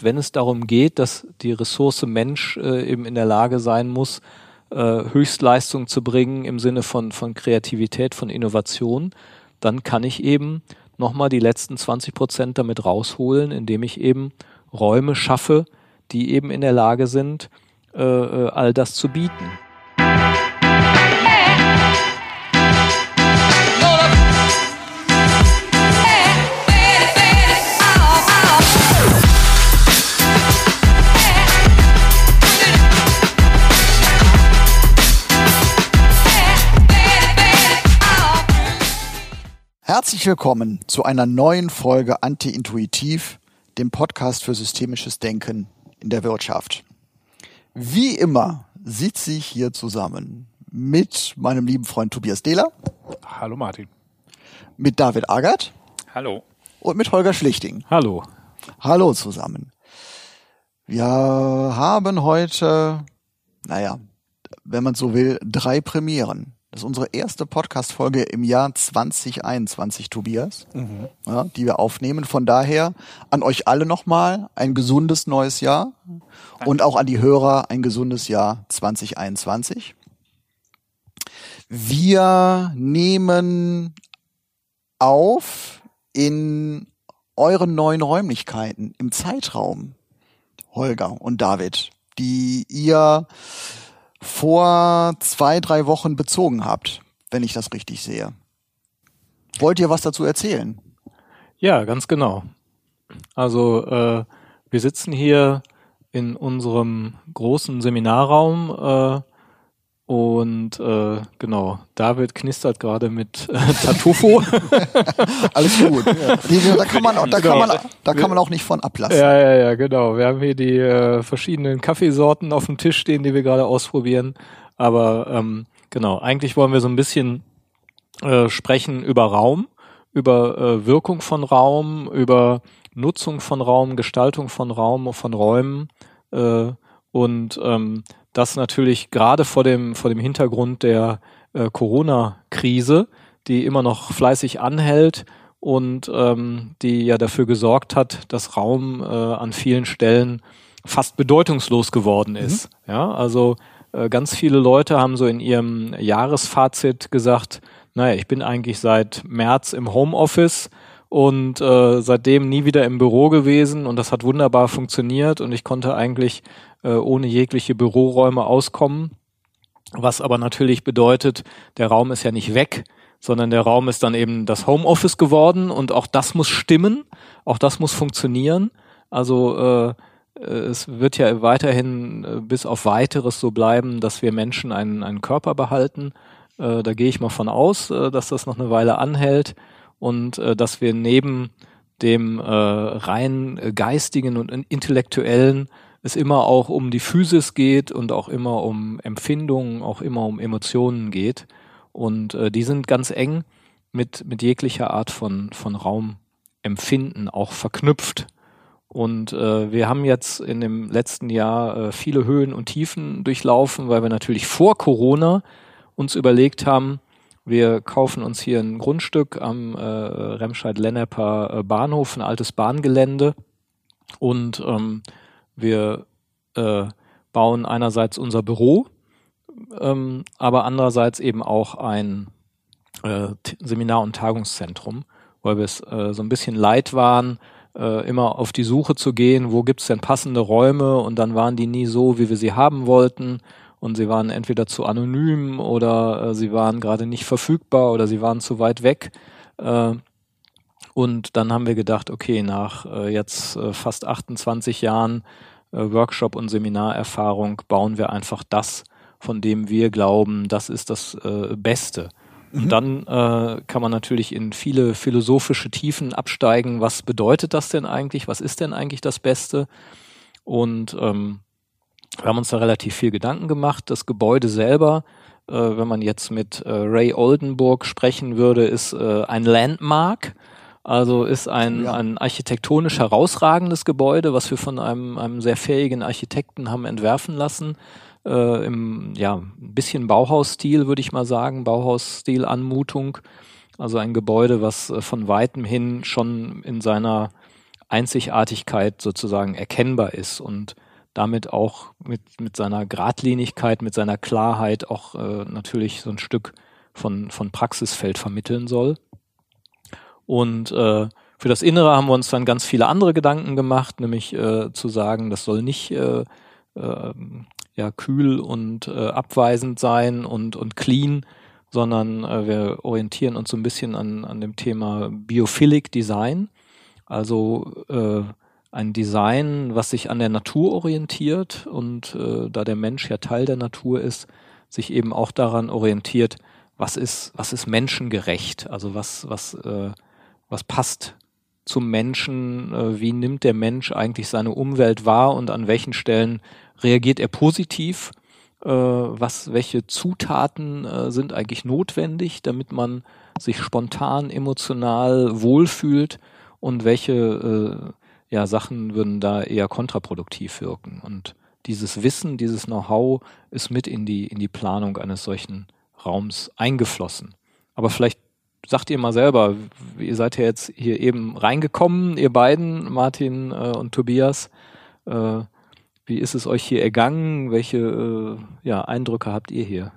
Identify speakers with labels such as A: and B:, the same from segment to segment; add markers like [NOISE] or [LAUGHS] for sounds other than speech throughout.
A: wenn es darum geht, dass die Ressource Mensch äh, eben in der Lage sein muss, äh, Höchstleistung zu bringen im Sinne von, von Kreativität, von Innovation, dann kann ich eben nochmal die letzten 20 Prozent damit rausholen, indem ich eben Räume schaffe, die eben in der Lage sind, äh, äh all das zu bieten.
B: Herzlich willkommen zu einer neuen Folge Anti-Intuitiv, dem Podcast für systemisches Denken in der Wirtschaft. Wie immer sitze ich hier zusammen mit meinem lieben Freund Tobias Dehler.
C: Hallo Martin.
B: Mit David Agert.
D: Hallo.
B: Und mit Holger Schlichting.
A: Hallo.
B: Hallo zusammen. Wir haben heute, naja, wenn man so will, drei Premieren. Das ist unsere erste Podcast-Folge im Jahr 2021, Tobias, mhm. ja, die wir aufnehmen. Von daher an euch alle nochmal ein gesundes neues Jahr Danke. und auch an die Hörer ein gesundes Jahr 2021. Wir nehmen auf in euren neuen Räumlichkeiten im Zeitraum, Holger und David, die ihr vor zwei, drei Wochen bezogen habt, wenn ich das richtig sehe. Wollt ihr was dazu erzählen?
A: Ja, ganz genau. Also äh, wir sitzen hier in unserem großen Seminarraum äh, und äh, genau, David knistert gerade mit äh, Tartufo. [LAUGHS]
B: Alles gut. [LAUGHS] Ja. Da kann man, da kann man, da kann man auch nicht von ablassen.
A: Ja, ja, ja, genau. Wir haben hier die äh, verschiedenen Kaffeesorten auf dem Tisch stehen, die wir gerade ausprobieren. Aber ähm, genau, eigentlich wollen wir so ein bisschen äh, sprechen über Raum, über äh, Wirkung von Raum, über Nutzung von Raum, Gestaltung von Raum, von Räumen äh, und ähm, das natürlich gerade vor dem, vor dem Hintergrund der äh, Corona-Krise, die immer noch fleißig anhält und ähm, die ja dafür gesorgt hat, dass Raum äh, an vielen Stellen fast bedeutungslos geworden mhm. ist. Mhm. Ja, also äh, ganz viele Leute haben so in ihrem Jahresfazit gesagt, naja, ich bin eigentlich seit März im Homeoffice und äh, seitdem nie wieder im Büro gewesen und das hat wunderbar funktioniert und ich konnte eigentlich äh, ohne jegliche Büroräume auskommen. Was aber natürlich bedeutet, der Raum ist ja nicht weg, sondern der Raum ist dann eben das Homeoffice geworden und auch das muss stimmen, auch das muss funktionieren. Also äh, es wird ja weiterhin äh, bis auf weiteres so bleiben, dass wir Menschen einen, einen Körper behalten. Äh, da gehe ich mal von aus, äh, dass das noch eine Weile anhält und äh, dass wir neben dem äh, rein geistigen und intellektuellen es immer auch um die Physis geht und auch immer um Empfindungen, auch immer um Emotionen geht. Und äh, die sind ganz eng mit, mit jeglicher Art von, von Raumempfinden auch verknüpft. Und äh, wir haben jetzt in dem letzten Jahr äh, viele Höhen und Tiefen durchlaufen, weil wir natürlich vor Corona uns überlegt haben, wir kaufen uns hier ein Grundstück am äh, Remscheid-Lenneper äh, Bahnhof, ein altes Bahngelände und ähm, wir äh, bauen einerseits unser Büro, ähm, aber andererseits eben auch ein äh, Seminar- und Tagungszentrum, weil wir es äh, so ein bisschen leid waren, äh, immer auf die Suche zu gehen, wo gibt's denn passende Räume und dann waren die nie so, wie wir sie haben wollten und sie waren entweder zu anonym oder äh, sie waren gerade nicht verfügbar oder sie waren zu weit weg. Äh, und dann haben wir gedacht, okay, nach äh, jetzt äh, fast 28 Jahren äh, Workshop- und Seminarerfahrung bauen wir einfach das, von dem wir glauben, das ist das äh, Beste. Und mhm. dann äh, kann man natürlich in viele philosophische Tiefen absteigen. Was bedeutet das denn eigentlich? Was ist denn eigentlich das Beste? Und ähm, wir haben uns da relativ viel Gedanken gemacht. Das Gebäude selber, äh, wenn man jetzt mit äh, Ray Oldenburg sprechen würde, ist äh, ein Landmark. Also ist ein, ja. ein architektonisch herausragendes Gebäude, was wir von einem, einem sehr fähigen Architekten haben entwerfen lassen. Äh, Im ja, ein bisschen Bauhausstil, würde ich mal sagen, Bauhausstil-Anmutung. Also ein Gebäude, was äh, von weitem hin schon in seiner Einzigartigkeit sozusagen erkennbar ist und damit auch mit, mit seiner Gradlinigkeit, mit seiner Klarheit auch äh, natürlich so ein Stück von, von Praxisfeld vermitteln soll. Und äh, für das Innere haben wir uns dann ganz viele andere Gedanken gemacht, nämlich äh, zu sagen, das soll nicht äh, äh, ja, kühl und äh, abweisend sein und, und clean, sondern äh, wir orientieren uns so ein bisschen an, an dem Thema Biophilic Design, also äh, ein Design, was sich an der Natur orientiert und äh, da der Mensch ja Teil der Natur ist, sich eben auch daran orientiert, was ist, was ist menschengerecht, also was, was, äh, was passt zum Menschen, äh, wie nimmt der Mensch eigentlich seine Umwelt wahr und an welchen Stellen reagiert er positiv, äh, was, welche Zutaten äh, sind eigentlich notwendig, damit man sich spontan, emotional wohlfühlt und welche ja, Sachen würden da eher kontraproduktiv wirken. Und dieses Wissen, dieses Know-how ist mit in die, in die Planung eines solchen Raums eingeflossen. Aber vielleicht sagt ihr mal selber, ihr seid ja jetzt hier eben reingekommen, ihr beiden, Martin äh, und Tobias. Äh, wie ist es euch hier ergangen? Welche äh, ja, Eindrücke habt ihr hier?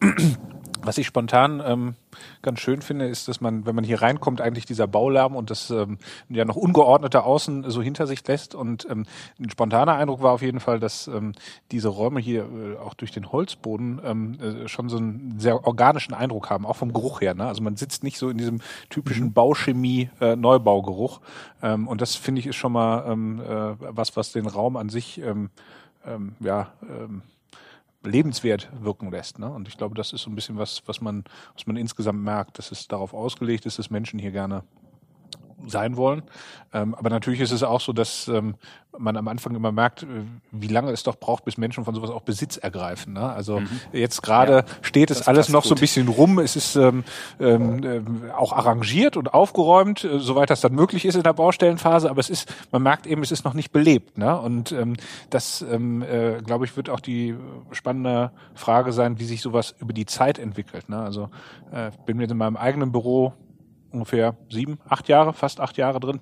A: [CLEARS THROAT]
C: Was ich spontan ähm, ganz schön finde, ist, dass man, wenn man hier reinkommt, eigentlich dieser Baulärm und das ähm, ja noch ungeordnete Außen so hinter sich lässt. Und ähm, ein spontaner Eindruck war auf jeden Fall, dass ähm, diese Räume hier äh, auch durch den Holzboden ähm, äh, schon so einen sehr organischen Eindruck haben, auch vom Geruch her. Ne? Also man sitzt nicht so in diesem typischen mhm. Bauchemie-Neubaugeruch. Äh, ähm, und das finde ich ist schon mal ähm, äh, was, was den Raum an sich ähm, ähm, ja ähm, lebenswert wirken lässt. Ne? Und ich glaube, das ist so ein bisschen was, was man, was man insgesamt merkt, dass es darauf ausgelegt ist, dass Menschen hier gerne sein wollen. Ähm, aber natürlich ist es auch so, dass ähm, man am Anfang immer merkt, äh, wie lange es doch braucht, bis Menschen von sowas auch Besitz ergreifen. Ne? Also mhm. jetzt gerade ja, steht es alles noch gut. so ein bisschen rum. Es ist ähm, ähm, äh, auch arrangiert und aufgeräumt, äh, soweit das dann möglich ist in der Baustellenphase. Aber es ist, man merkt eben, es ist noch nicht belebt. Ne? Und ähm, das, ähm, äh, glaube ich, wird auch die spannende Frage sein, wie sich sowas über die Zeit entwickelt. Ne? Also äh, bin mir in meinem eigenen Büro ungefähr sieben, acht Jahre, fast acht Jahre drin.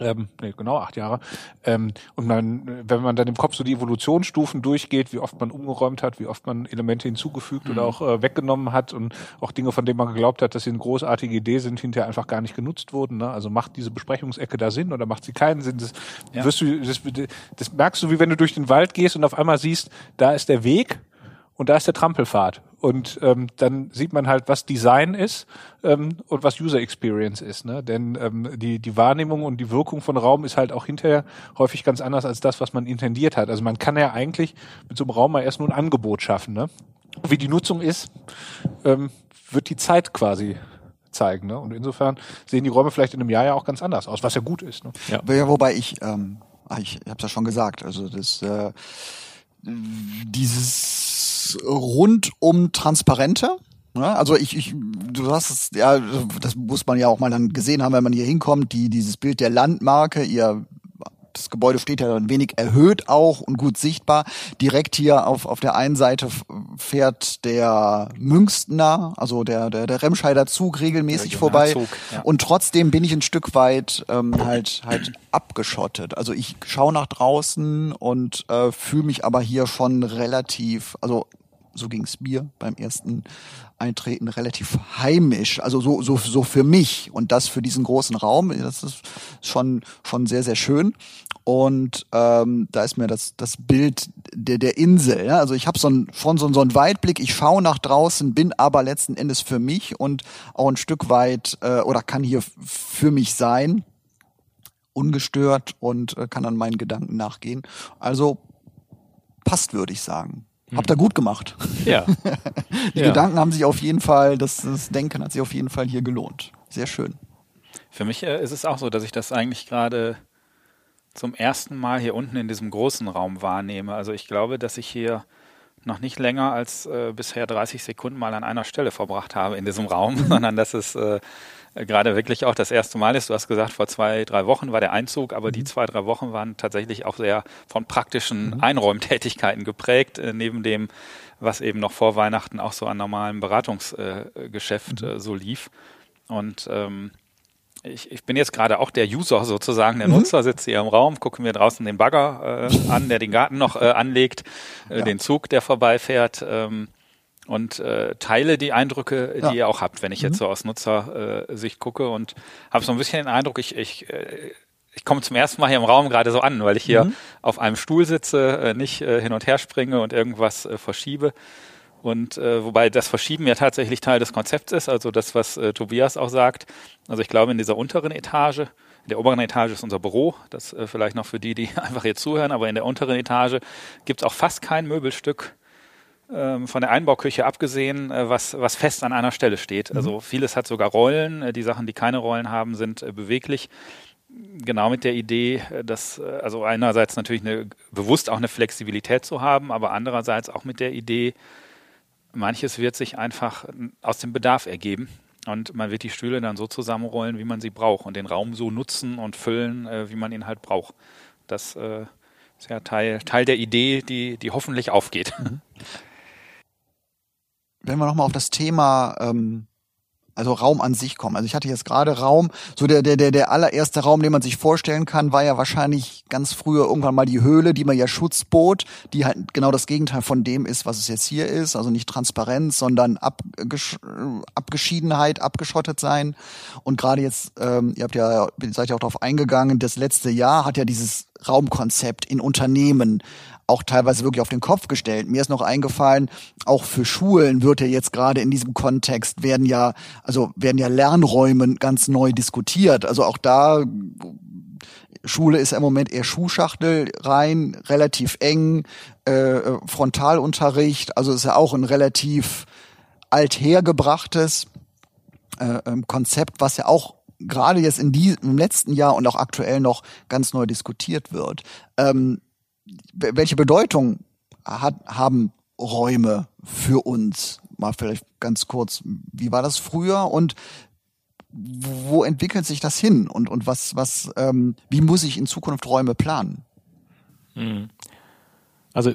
C: Ähm, nee, genau acht Jahre. Ähm, und man, wenn man dann im Kopf so die Evolutionsstufen durchgeht, wie oft man umgeräumt hat, wie oft man Elemente hinzugefügt mhm. oder auch äh, weggenommen hat und auch Dinge, von denen man geglaubt hat, dass sie eine großartige Idee sind, hinterher einfach gar nicht genutzt wurden. Ne? Also macht diese Besprechungsecke da Sinn oder macht sie keinen Sinn? Das, ja. wirst du, das, das merkst du, wie wenn du durch den Wald gehst und auf einmal siehst, da ist der Weg und da ist der Trampelpfad. Und ähm, dann sieht man halt, was Design ist ähm, und was User Experience ist. Ne? Denn ähm, die, die Wahrnehmung und die Wirkung von Raum ist halt auch hinterher häufig ganz anders als das, was man intendiert hat. Also man kann ja eigentlich mit so einem Raum mal erst nur ein Angebot schaffen. Ne? Wie die Nutzung ist, ähm, wird die Zeit quasi zeigen. Ne? Und insofern sehen die Räume vielleicht in einem Jahr ja auch ganz anders aus, was ja gut ist. Ne?
B: Ja. ja wobei ich, ähm, ich habe es ja schon gesagt, also das äh, dieses rundum transparente. Ja, also ich, ich, du hast es, ja, das muss man ja auch mal dann gesehen haben, wenn man hier hinkommt, die, dieses Bild der Landmarke, ihr das Gebäude steht ja ein wenig erhöht auch und gut sichtbar. Direkt hier auf, auf der einen Seite fährt der Münstner, also der, der, der Remscheider Zug regelmäßig vorbei. ja. Und trotzdem bin ich ein Stück weit ähm, halt, halt abgeschottet. Also ich schaue nach draußen und äh, fühle mich aber hier schon relativ, also so ging's mir beim ersten Eintreten relativ heimisch, also so so so für mich und das für diesen großen Raum, das ist schon schon sehr sehr schön und ähm, da ist mir das das Bild der der Insel, ja? also ich habe so schon so, so einen Weitblick, ich schaue nach draußen, bin aber letzten Endes für mich und auch ein Stück weit äh, oder kann hier für mich sein ungestört und äh, kann an meinen Gedanken nachgehen. Also passt, würde ich sagen. Habt ihr gut gemacht.
A: Ja. [LAUGHS]
B: Die ja. Gedanken haben sich auf jeden Fall, das, das Denken hat sich auf jeden Fall hier gelohnt. Sehr schön.
D: Für mich äh, ist es auch so, dass ich das eigentlich gerade zum ersten Mal hier unten in diesem großen Raum wahrnehme. Also ich glaube, dass ich hier noch nicht länger als äh, bisher 30 Sekunden mal an einer Stelle verbracht habe in diesem Raum, [LAUGHS] sondern dass es äh, gerade wirklich auch das erste Mal ist. Du hast gesagt, vor zwei, drei Wochen war der Einzug, aber mhm. die zwei, drei Wochen waren tatsächlich auch sehr von praktischen mhm. Einräumtätigkeiten geprägt, äh, neben dem, was eben noch vor Weihnachten auch so an normalem Beratungsgeschäft äh, mhm. äh, so lief. Und ähm, ich, ich bin jetzt gerade auch der User sozusagen, der mhm. Nutzer, sitze hier im Raum, gucke mir draußen den Bagger äh, an, der den Garten noch äh, anlegt, äh, ja. den Zug, der vorbeifährt ähm, und äh, teile die Eindrücke, ja. die ihr auch habt, wenn ich mhm. jetzt so aus Nutzersicht gucke und habe so ein bisschen den Eindruck, ich, ich äh, ich komme zum ersten Mal hier im Raum gerade so an, weil ich hier mhm. auf einem Stuhl sitze, äh, nicht äh, hin und her springe und irgendwas äh, verschiebe. Und äh, wobei das Verschieben ja tatsächlich Teil des Konzepts ist, also das, was äh, Tobias auch sagt. Also ich glaube, in dieser unteren Etage, in der oberen Etage ist unser Büro, das äh, vielleicht noch für die, die [LAUGHS] einfach hier zuhören, aber in der unteren Etage gibt es auch fast kein Möbelstück, von der Einbauküche abgesehen, äh, was, was fest an einer Stelle steht. Also mhm. vieles hat sogar Rollen, äh, die Sachen, die keine Rollen haben, sind äh, beweglich genau mit der Idee, dass also einerseits natürlich eine, bewusst auch eine Flexibilität zu haben, aber andererseits auch mit der Idee, manches wird sich einfach aus dem Bedarf ergeben und man wird die Stühle dann so zusammenrollen, wie man sie braucht und den Raum so nutzen und füllen, wie man ihn halt braucht. Das ist ja Teil, Teil der Idee, die, die hoffentlich aufgeht.
B: Wenn wir nochmal auf das Thema ähm, also Raum an sich kommen. Also ich hatte jetzt gerade Raum, so der, der, der, der allererste Raum, den man sich vorstellen kann, war ja wahrscheinlich ganz früher irgendwann mal die Höhle, die man ja Schutz bot, die halt genau das Gegenteil von dem ist, was es jetzt hier ist. Also nicht Transparenz, sondern Abgesch Abgeschiedenheit, abgeschottet sein. Und gerade jetzt, ähm, ihr habt ja, seid ja auch darauf eingegangen, das letzte Jahr hat ja dieses Raumkonzept in Unternehmen auch teilweise wirklich auf den Kopf gestellt. Mir ist noch eingefallen, auch für Schulen wird ja jetzt gerade in diesem Kontext werden ja, also werden ja Lernräume ganz neu diskutiert. Also auch da Schule ist im Moment eher Schuhschachtel rein, relativ eng, äh, Frontalunterricht, also ist ja auch ein relativ althergebrachtes äh, ähm, Konzept, was ja auch gerade jetzt in diesem letzten Jahr und auch aktuell noch ganz neu diskutiert wird. Ähm, welche Bedeutung hat, haben Räume für uns? Mal vielleicht ganz kurz, wie war das früher und wo entwickelt sich das hin und, und was, was, ähm, wie muss ich in Zukunft Räume planen?
A: Hm. Also,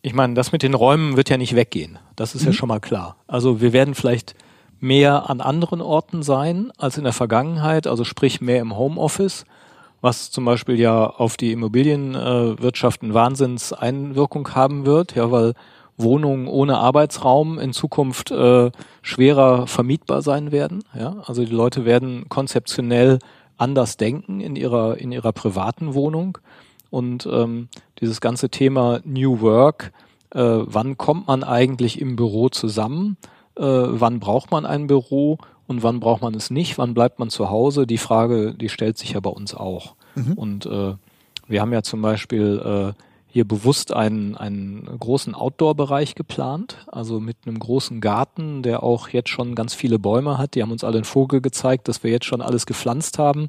A: ich meine, das mit den Räumen wird ja nicht weggehen. Das ist mhm. ja schon mal klar. Also, wir werden vielleicht mehr an anderen Orten sein als in der Vergangenheit, also sprich mehr im Homeoffice was zum Beispiel ja auf die Immobilienwirtschaft äh, eine Wahnsinnseinwirkung haben wird, ja, weil Wohnungen ohne Arbeitsraum in Zukunft äh, schwerer vermietbar sein werden. Ja? Also die Leute werden konzeptionell anders denken in ihrer in ihrer privaten Wohnung und ähm, dieses ganze Thema New Work, äh, wann kommt man eigentlich im Büro zusammen, äh, wann braucht man ein Büro und wann braucht man es nicht, wann bleibt man zu Hause, die Frage, die stellt sich ja bei uns auch. Mhm. Und äh, wir haben ja zum Beispiel äh, hier bewusst einen, einen großen Outdoor-Bereich geplant, also mit einem großen Garten, der auch jetzt schon ganz viele Bäume hat. Die haben uns alle einen Vogel gezeigt, dass wir jetzt schon alles gepflanzt haben.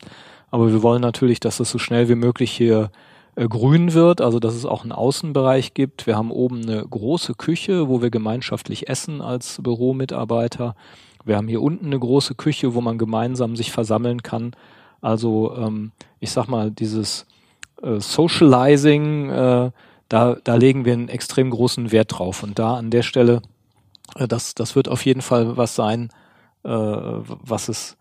A: Aber wir wollen natürlich, dass es so schnell wie möglich hier äh, grün wird, also dass es auch einen Außenbereich gibt. Wir haben oben eine große Küche, wo wir gemeinschaftlich essen als Büromitarbeiter. Wir haben hier unten eine große Küche, wo man gemeinsam sich versammeln kann. Also ähm, ich sag mal, dieses äh, Socializing, äh, da, da legen wir einen extrem großen Wert drauf. Und da an der Stelle, äh, das, das wird auf jeden Fall was sein, äh, was es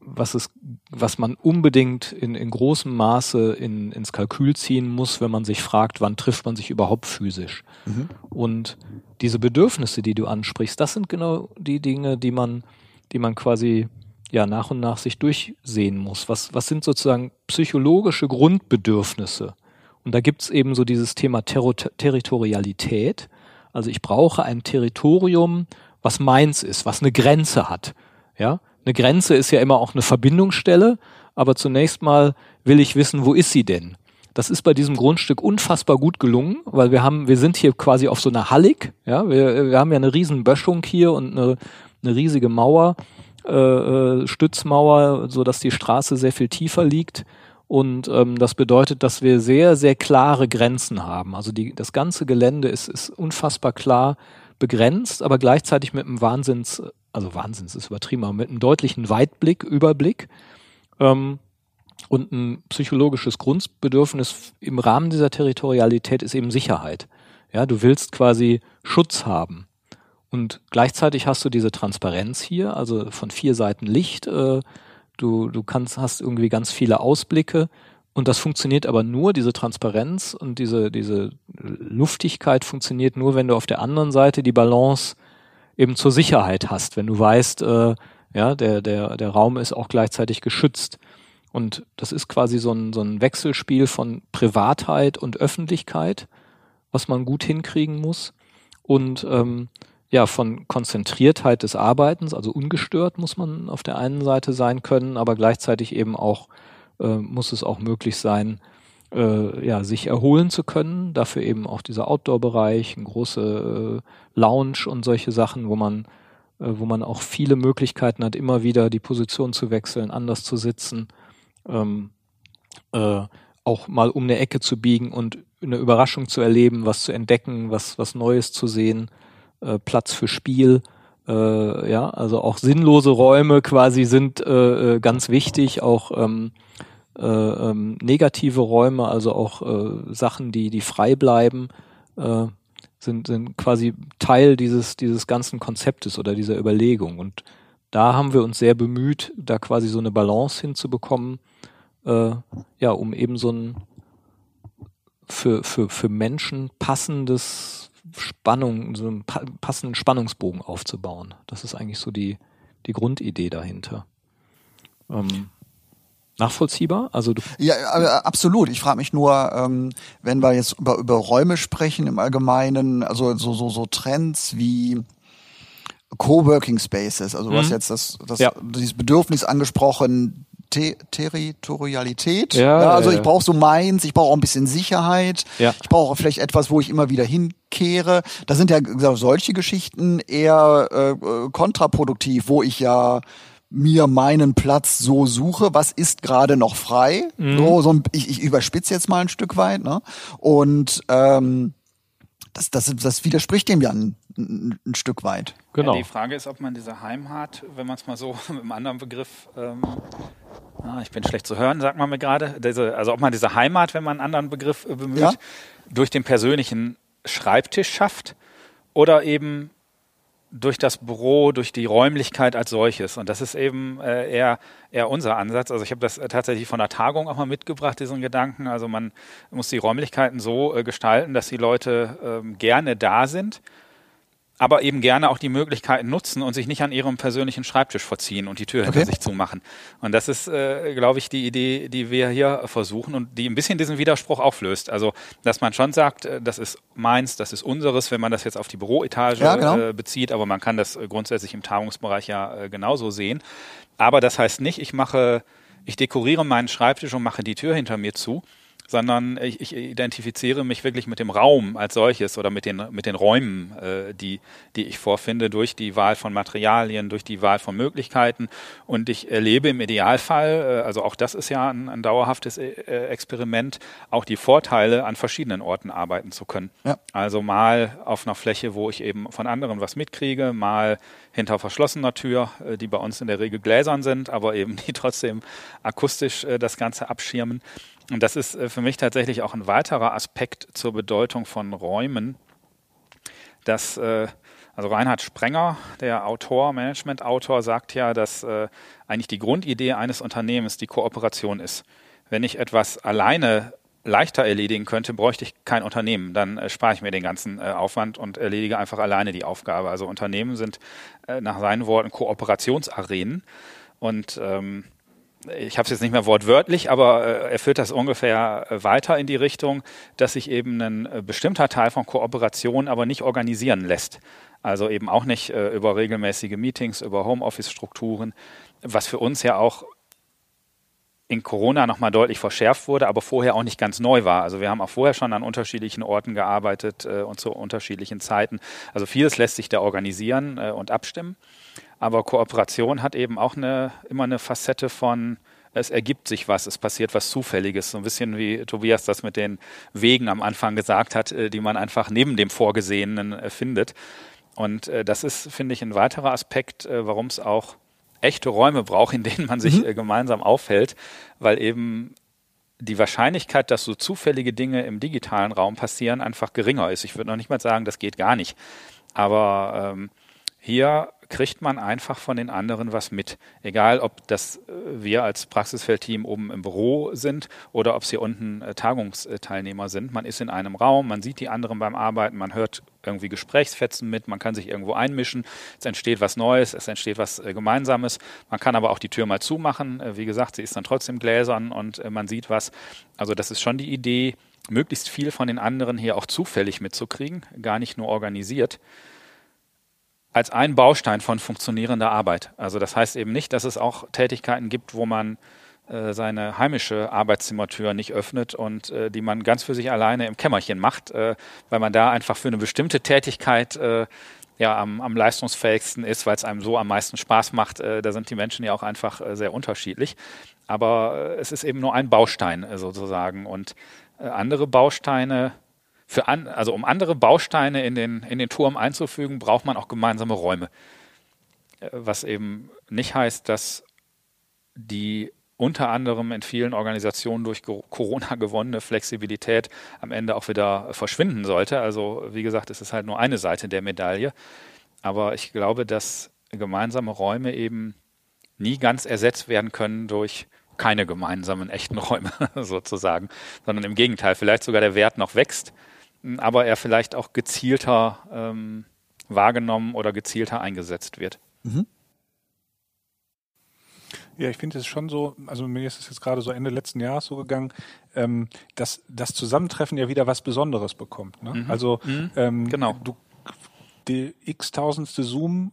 A: was es, was man unbedingt in, in großem Maße in, ins Kalkül ziehen muss, wenn man sich fragt, wann trifft man sich überhaupt physisch. Mhm. Und diese Bedürfnisse, die du ansprichst, das sind genau die Dinge, die man, die man quasi ja nach und nach sich durchsehen muss. Was, was sind sozusagen psychologische Grundbedürfnisse? Und da gibt's eben so dieses Thema Ter Territorialität. Also ich brauche ein Territorium, was meins ist, was eine Grenze hat. Ja, eine Grenze ist ja immer auch eine Verbindungsstelle, aber zunächst mal will ich wissen, wo ist sie denn? Das ist bei diesem Grundstück unfassbar gut gelungen, weil wir haben, wir sind hier quasi auf so einer Hallig, ja, wir, wir haben ja eine riesen Böschung hier und eine, eine riesige Mauer, äh, äh Stützmauer, so dass die Straße sehr viel tiefer liegt. Und ähm, das bedeutet, dass wir sehr, sehr klare Grenzen haben. Also die, das ganze Gelände ist, ist unfassbar klar begrenzt, aber gleichzeitig mit einem Wahnsinns also Wahnsinns ist übertrieben, aber mit einem deutlichen Weitblick, Überblick ähm, und ein psychologisches Grundbedürfnis im Rahmen dieser Territorialität ist eben Sicherheit. Ja, du willst quasi Schutz haben. Und gleichzeitig hast du diese Transparenz hier, also von vier Seiten Licht, äh, du, du kannst, hast irgendwie ganz viele Ausblicke und das funktioniert aber nur, diese Transparenz und diese, diese Luftigkeit funktioniert nur, wenn du auf der anderen Seite die Balance eben zur Sicherheit hast, wenn du weißt, äh, ja, der, der, der Raum ist auch gleichzeitig geschützt. Und das ist quasi so ein, so ein Wechselspiel von Privatheit und Öffentlichkeit, was man gut hinkriegen muss. Und ähm, ja, von Konzentriertheit des Arbeitens, also ungestört muss man auf der einen Seite sein können, aber gleichzeitig eben auch äh, muss es auch möglich sein, äh, ja, sich erholen zu können. Dafür eben auch dieser Outdoor-Bereich, eine große äh, Lounge und solche Sachen, wo man, äh, wo man auch viele Möglichkeiten hat, immer wieder die Position zu wechseln, anders zu sitzen ähm, äh, auch mal um eine Ecke zu biegen und eine Überraschung zu erleben, was zu entdecken, was, was Neues zu sehen, äh, Platz für Spiel. Äh, ja, also auch sinnlose Räume quasi sind ganz wichtig, auch ähm, äh, ähm, negative Räume, also auch äh, Sachen, die, die frei bleiben, äh, sind, sind quasi Teil dieses, dieses ganzen Konzeptes oder dieser Überlegung. Und da haben wir uns sehr bemüht, da quasi so eine Balance hinzubekommen, äh, ja, um eben so ein für, für, für Menschen passendes Spannung, so einen passenden Spannungsbogen aufzubauen. Das ist eigentlich so die, die Grundidee dahinter. Ähm, nachvollziehbar? Also du
B: ja, absolut. Ich frage mich nur, ähm, wenn wir jetzt über, über Räume sprechen im Allgemeinen, also so, so, so Trends wie Coworking Spaces, also du mhm. hast jetzt das, das ja. dieses Bedürfnis angesprochen, Te Territorialität. Ja, ja, also ich brauche so meins, ich brauche auch ein bisschen Sicherheit. Ja. Ich brauche vielleicht etwas, wo ich immer wieder hinkehre. Da sind ja solche Geschichten eher äh, kontraproduktiv, wo ich ja mir meinen Platz so suche, was ist gerade noch frei. Mhm. So, so ich, ich überspitze jetzt mal ein Stück weit. Ne? Und ähm, das, das, das widerspricht dem ja ein, ein, ein Stück weit.
D: Genau. Ja, die Frage ist, ob man diese Heimat, wenn man es mal so [LAUGHS] mit einem anderen Begriff ähm, ah, ich bin schlecht zu hören, sagt man mir gerade. also ob man diese Heimat, wenn man einen anderen Begriff äh, bemüht, ja. durch den persönlichen Schreibtisch schafft oder eben durch das Büro, durch die Räumlichkeit als solches. Und das ist eben äh, eher, eher unser Ansatz. Also ich habe das äh, tatsächlich von der Tagung auch mal mitgebracht, diesen Gedanken. Also man muss die Räumlichkeiten so äh, gestalten, dass die Leute ähm, gerne da sind aber eben gerne auch die Möglichkeiten nutzen und sich nicht an ihrem persönlichen Schreibtisch verziehen und die Tür hinter sich zumachen. Und das ist, äh, glaube ich, die Idee, die wir hier versuchen und die ein bisschen diesen Widerspruch auflöst. Also, dass man schon sagt, äh, das ist meins, das ist unseres, wenn man das jetzt auf die Büroetage ja, genau. äh, bezieht, aber man kann das äh, grundsätzlich im Tagungsbereich ja äh, genauso sehen. Aber das heißt nicht, ich mache, ich dekoriere meinen Schreibtisch und mache die Tür hinter mir zu, sondern ich, ich, identifiziere mich wirklich mit dem Raum als solches oder mit den, mit den Räumen, äh, die, die ich vorfinde, durch die Wahl von Materialien, durch die Wahl von Möglichkeiten. Und ich erlebe im Idealfall, äh, also auch das ist ja ein, ein dauerhaftes äh, Experiment, auch die Vorteile, an verschiedenen Orten arbeiten zu können. Ja. Also mal auf einer Fläche, wo ich eben von anderen was mitkriege, mal hinter verschlossener Tür, äh, die bei uns in der Regel gläsern sind, aber eben die trotzdem akustisch äh, das Ganze abschirmen. Und das ist äh, für mich tatsächlich auch ein weiterer Aspekt zur Bedeutung von Räumen, dass äh, also Reinhard Sprenger, der Autor, Management-Autor, sagt ja, dass äh, eigentlich die Grundidee eines Unternehmens die Kooperation ist. Wenn ich etwas alleine leichter erledigen könnte, bräuchte ich kein Unternehmen. Dann spare ich mir den ganzen Aufwand und erledige einfach alleine die Aufgabe. Also Unternehmen sind äh, nach seinen Worten Kooperationsarenen. Und ähm, ich habe es jetzt nicht mehr wortwörtlich, aber äh, er führt das ungefähr äh, weiter in die Richtung, dass sich eben ein äh, bestimmter Teil von Kooperation aber nicht organisieren lässt. Also eben auch nicht über regelmäßige Meetings, über Homeoffice-Strukturen, was für uns ja auch in Corona nochmal deutlich verschärft wurde, aber vorher auch nicht ganz neu war. Also wir haben auch vorher schon an unterschiedlichen Orten gearbeitet und zu unterschiedlichen Zeiten. Also vieles lässt sich da organisieren und abstimmen. Aber Kooperation hat eben auch eine, immer eine Facette von, es ergibt sich was, es passiert was Zufälliges. So ein bisschen wie Tobias das mit den Wegen am Anfang gesagt hat, äh, die man einfach neben dem Vorgesehenen äh, findet. Und äh, das ist, finde ich, ein weiterer Aspekt, warum es auch echte Räume braucht, in denen man sich mhm. gemeinsam aufhält, weil eben die Wahrscheinlichkeit, dass so zufällige Dinge im digitalen Raum passieren, einfach geringer ist. Ich würde noch nicht mal sagen, das geht gar nicht. Aber ähm, hier kriegt man einfach von den anderen was mit. Egal, ob das äh, wir als Praxisfeldteam oben im Büro sind oder ob es hier unten äh, Tagungsteilnehmer sind. Man ist in einem Raum, man sieht die anderen beim Arbeiten, man hört irgendwie Gesprächsfetzen mit, man kann sich irgendwo einmischen, es entsteht was Neues, es entsteht was äh, Gemeinsames. Man kann aber auch die Tür mal zumachen. Wie gesagt, sie ist dann trotzdem gläsern und man sieht was. Also das ist schon die Idee, möglichst viel von den anderen hier auch zufällig mitzukriegen, gar nicht nur organisiert als ein Baustein von funktionierender Arbeit. Also das heißt eben nicht, dass es auch Tätigkeiten gibt, wo man äh, seine heimische Arbeitszimmertür nicht öffnet und äh, die man ganz für sich alleine im Kämmerchen macht, äh, weil man da einfach für eine bestimmte Tätigkeit äh, ja am, am leistungsfähigsten ist, weil es einem so am meisten Spaß macht. Äh, da sind die Menschen ja auch einfach äh, sehr unterschiedlich. Aber es ist eben nur ein Baustein sozusagen und andere Bausteine für an, also um andere Bausteine in den, in den Turm einzufügen, braucht man auch gemeinsame Räume. Äh, was eben nicht heißt, dass die unter anderem in vielen Organisationen durch Corona gewonnene Flexibilität am Ende auch wieder verschwinden sollte. Also wie gesagt, es ist halt nur eine Seite der Medaille. Aber ich glaube, dass gemeinsame Räume eben nie ganz ersetzt werden können durch keine gemeinsamen echten Räume [LAUGHS] sozusagen, sondern im Gegenteil, vielleicht sogar der Wert noch wächst, aber er vielleicht auch gezielter ähm, wahrgenommen oder gezielter eingesetzt wird. Mhm.
C: Ja, ich finde es schon so, also mir ist es jetzt gerade so Ende letzten Jahres so gegangen, ähm, dass das Zusammentreffen ja wieder was Besonderes bekommt. Ne? Mhm. Also mhm. Ähm, genau. du die x-tausendste Zoom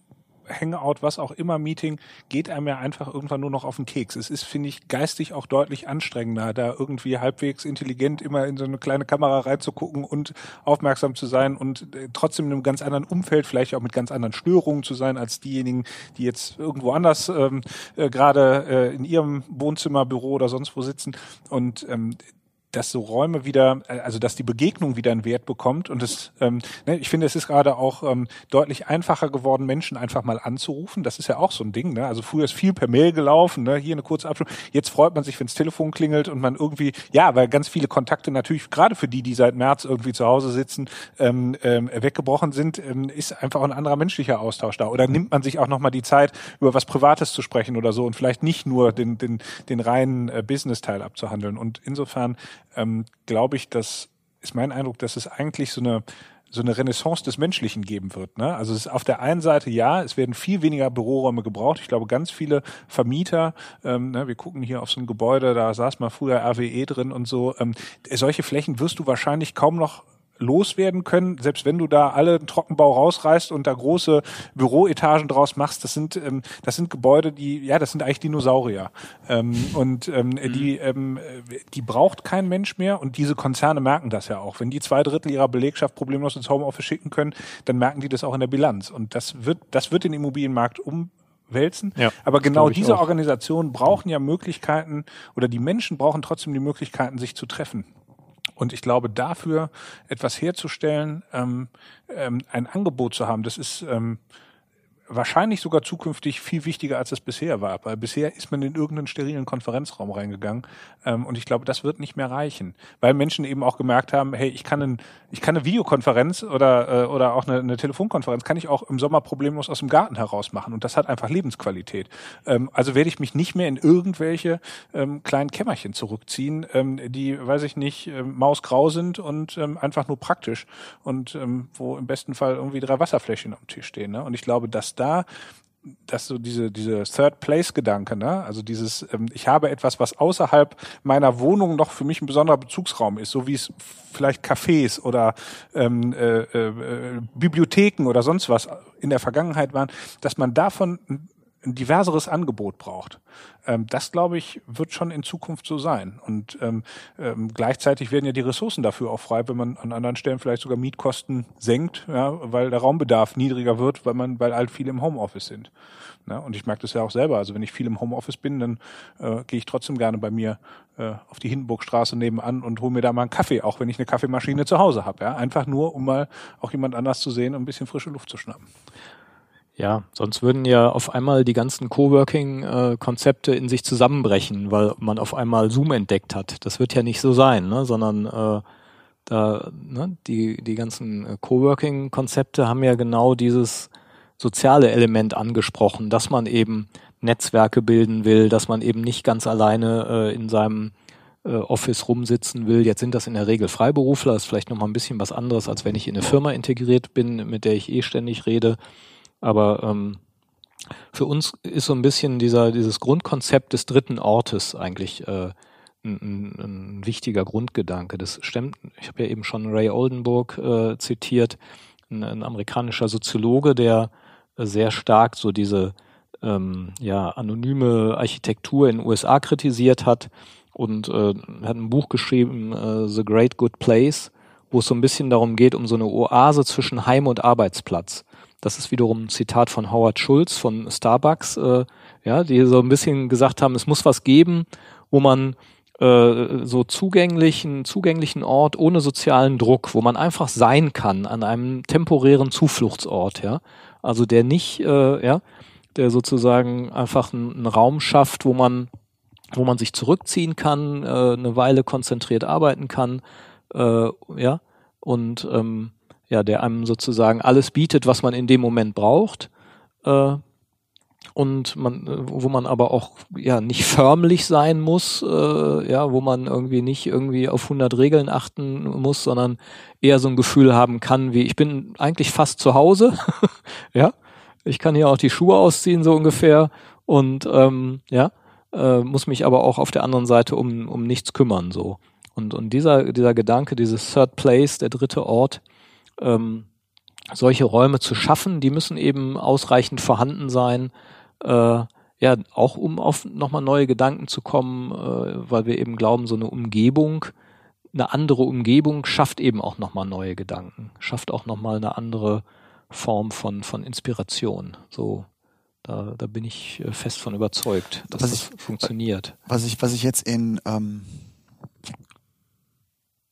C: Hangout, was auch immer Meeting, geht einem ja einfach irgendwann nur noch auf den Keks. Es ist, finde ich, geistig auch deutlich anstrengender, da irgendwie halbwegs intelligent immer in so eine kleine Kamera reinzugucken und aufmerksam zu sein und äh, trotzdem in einem ganz anderen Umfeld, vielleicht auch mit ganz anderen Störungen zu sein, als diejenigen, die jetzt irgendwo anders ähm, äh, gerade äh, in ihrem Wohnzimmer, Büro oder sonst wo sitzen. Und ähm, dass so Räume wieder, äh, also dass die Begegnung wieder einen Wert bekommt. Und es, ähm, ne, ich finde, es ist gerade auch ähm, deutlich einfacher geworden, Menschen einfach mal anzurufen. Das ist ja auch so ein Ding. Ne? Also früher ist viel per Mail gelaufen, ne? hier eine kurze Abstimmung. Jetzt freut man sich, wenn das Telefon klingelt und man irgendwie, ja, weil ganz viele Kontakte natürlich, gerade für die, die seit März irgendwie zu Hause sitzen, ähm, ähm, weggebrochen sind, ähm, ist einfach ein anderer menschlicher Austausch da. Oder nimmt man sich auch nochmal die Zeit, über was Privates zu sprechen oder so und vielleicht nicht nur den, den, den reinen äh, Business-Teil abzuhandeln. Und insofern ähm, glaube ich, dass ist mein Eindruck, dass es eigentlich so eine so eine Renaissance des Menschlichen geben wird. Ne? Also es ist auf der einen Seite ja, es werden viel weniger Büroräume gebraucht. Ich glaube, ganz viele Vermieter, ähm, ne, wir gucken hier auf so ein Gebäude, da saß mal früher RWE drin und so. Ähm, solche Flächen wirst du wahrscheinlich kaum noch loswerden können, selbst wenn du da alle Trockenbau rausreißt und da große Büroetagen draus machst, das sind ähm, das sind Gebäude, die ja, das sind eigentlich Dinosaurier ähm, und ähm, mhm. die ähm, die braucht kein Mensch mehr und diese Konzerne merken das ja auch. Wenn die zwei Drittel ihrer Belegschaft problemlos ins Homeoffice schicken können, dann merken die das auch in der Bilanz und das wird das wird den Immobilienmarkt um wälzen. Ja, Aber genau diese auch. Organisationen brauchen ja Möglichkeiten oder die Menschen brauchen trotzdem die Möglichkeiten, sich zu treffen. Und ich glaube, dafür etwas herzustellen, ähm, ähm, ein Angebot zu haben, das ist ähm, wahrscheinlich sogar zukünftig viel wichtiger, als es bisher war. Weil bisher ist man in irgendeinen sterilen Konferenzraum reingegangen. Ähm, und ich glaube, das wird nicht mehr reichen. Weil Menschen eben auch gemerkt haben, hey, ich kann, ein, ich kann eine Videokonferenz oder, äh, oder auch eine, eine Telefonkonferenz, kann ich auch im Sommer problemlos aus dem Garten heraus machen. Und das hat einfach Lebensqualität. Ähm, also werde ich mich nicht mehr in irgendwelche ähm, kleinen Kämmerchen zurückziehen, ähm, die, weiß ich nicht, ähm, mausgrau sind und ähm, einfach nur praktisch. Und ähm, wo im besten Fall irgendwie drei Wasserfläschchen am Tisch stehen. Ne? Und ich glaube, dass da dass so diese diese Third Place Gedanke, ne? Also dieses ähm, ich habe etwas, was außerhalb meiner Wohnung noch für mich ein besonderer Bezugsraum ist, so wie es vielleicht Cafés oder ähm, äh, äh, Bibliotheken oder sonst was in der Vergangenheit waren, dass man davon ein diverseres Angebot braucht. Ähm, das, glaube ich, wird schon in Zukunft so sein. Und ähm, ähm, gleichzeitig werden ja die Ressourcen dafür auch frei, wenn man an anderen Stellen vielleicht sogar Mietkosten senkt, ja, weil der Raumbedarf niedriger wird, weil man, weil halt viele im Homeoffice sind. Ja, und ich merke das ja auch selber. Also wenn ich viel im Homeoffice bin, dann äh, gehe ich trotzdem gerne bei mir äh, auf die Hindenburgstraße nebenan und hole mir da mal einen Kaffee, auch wenn ich eine Kaffeemaschine zu Hause habe. Ja? Einfach nur, um mal auch jemand anders zu sehen und ein bisschen frische Luft zu schnappen.
A: Ja, sonst würden ja auf einmal die ganzen Coworking-Konzepte in sich zusammenbrechen, weil man auf einmal Zoom entdeckt hat. Das wird ja nicht so sein, ne? sondern äh, da ne, die die ganzen Coworking-Konzepte haben ja genau dieses soziale Element angesprochen, dass man eben Netzwerke bilden will, dass man eben nicht ganz alleine äh, in seinem äh, Office rumsitzen will. Jetzt sind das in der Regel Freiberufler, ist vielleicht nochmal ein bisschen was anderes, als wenn ich in eine Firma integriert bin, mit der ich eh ständig rede. Aber ähm, für uns ist so ein bisschen dieser, dieses Grundkonzept des dritten Ortes eigentlich äh, ein, ein, ein wichtiger Grundgedanke. Das stimmt, ich habe ja eben schon Ray Oldenburg äh, zitiert, ein, ein amerikanischer Soziologe, der sehr stark so diese ähm, ja, anonyme Architektur in den USA kritisiert hat und äh, hat ein Buch geschrieben, äh, The Great Good Place, wo es so ein bisschen darum geht, um so eine Oase zwischen Heim und Arbeitsplatz. Das ist wiederum ein Zitat von Howard Schulz von Starbucks, äh, ja, die so ein bisschen gesagt haben, es muss was geben, wo man äh, so zugänglichen, zugänglichen Ort ohne sozialen Druck, wo man einfach sein kann an einem temporären Zufluchtsort, ja. Also der nicht, äh, ja, der sozusagen einfach einen, Raum schafft, wo man, wo man sich zurückziehen kann, äh, eine Weile konzentriert arbeiten kann, äh, ja, und ähm, ja, der einem sozusagen alles bietet, was man in dem Moment braucht. Äh, und man, äh, wo man aber auch ja nicht förmlich sein muss, äh, ja, wo man irgendwie nicht irgendwie auf 100 Regeln achten muss, sondern eher so ein Gefühl haben kann, wie ich bin eigentlich fast zu Hause, [LAUGHS] ja, ich kann hier auch die Schuhe ausziehen so ungefähr und ähm, ja, äh, muss mich aber auch auf der anderen Seite um um nichts kümmern so und und dieser dieser Gedanke, dieses Third Place, der dritte Ort, ähm, solche Räume zu schaffen, die müssen eben ausreichend vorhanden sein, äh, ja, auch um auf nochmal neue Gedanken zu kommen, äh, weil wir eben glauben, so eine Umgebung, eine andere Umgebung schafft eben auch nochmal neue Gedanken, schafft auch nochmal eine andere Form von, von Inspiration. So, da, da bin ich äh, fest von überzeugt, dass
B: Was
A: das
B: ich-
A: funktioniert.
B: Was ich, was ich jetzt in, ähm,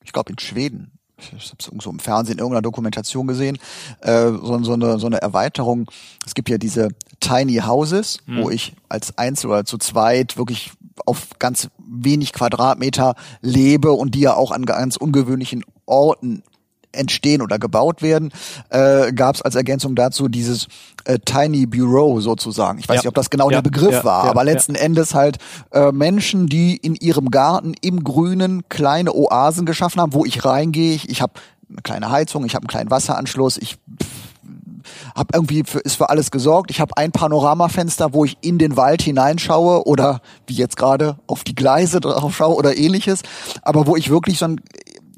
B: ich glaube in Schweden, ich habe es irgendwo im Fernsehen, in irgendeiner Dokumentation gesehen, äh, so, so, eine, so eine Erweiterung. Es gibt ja diese Tiny Houses, wo ich als Einzel oder zu zweit wirklich auf ganz wenig Quadratmeter lebe und die ja auch an ganz ungewöhnlichen Orten entstehen oder gebaut werden, äh, gab es als Ergänzung dazu dieses äh, Tiny Bureau sozusagen. Ich weiß
A: Ja.
B: nicht, ob das genau
A: Ja,
B: der Begriff
A: ja,
B: war, aber letzten Endes halt äh, Menschen, die in ihrem Garten im Grünen kleine Oasen geschaffen haben, wo ich reingehe. Ich, ich habe eine kleine Heizung, ich habe einen kleinen Wasseranschluss, ich hab irgendwie für, ist für alles gesorgt. Ich habe ein Panoramafenster, wo ich in den Wald hineinschaue oder wie jetzt gerade auf die Gleise drauf schaue oder ähnliches, aber wo ich wirklich so einen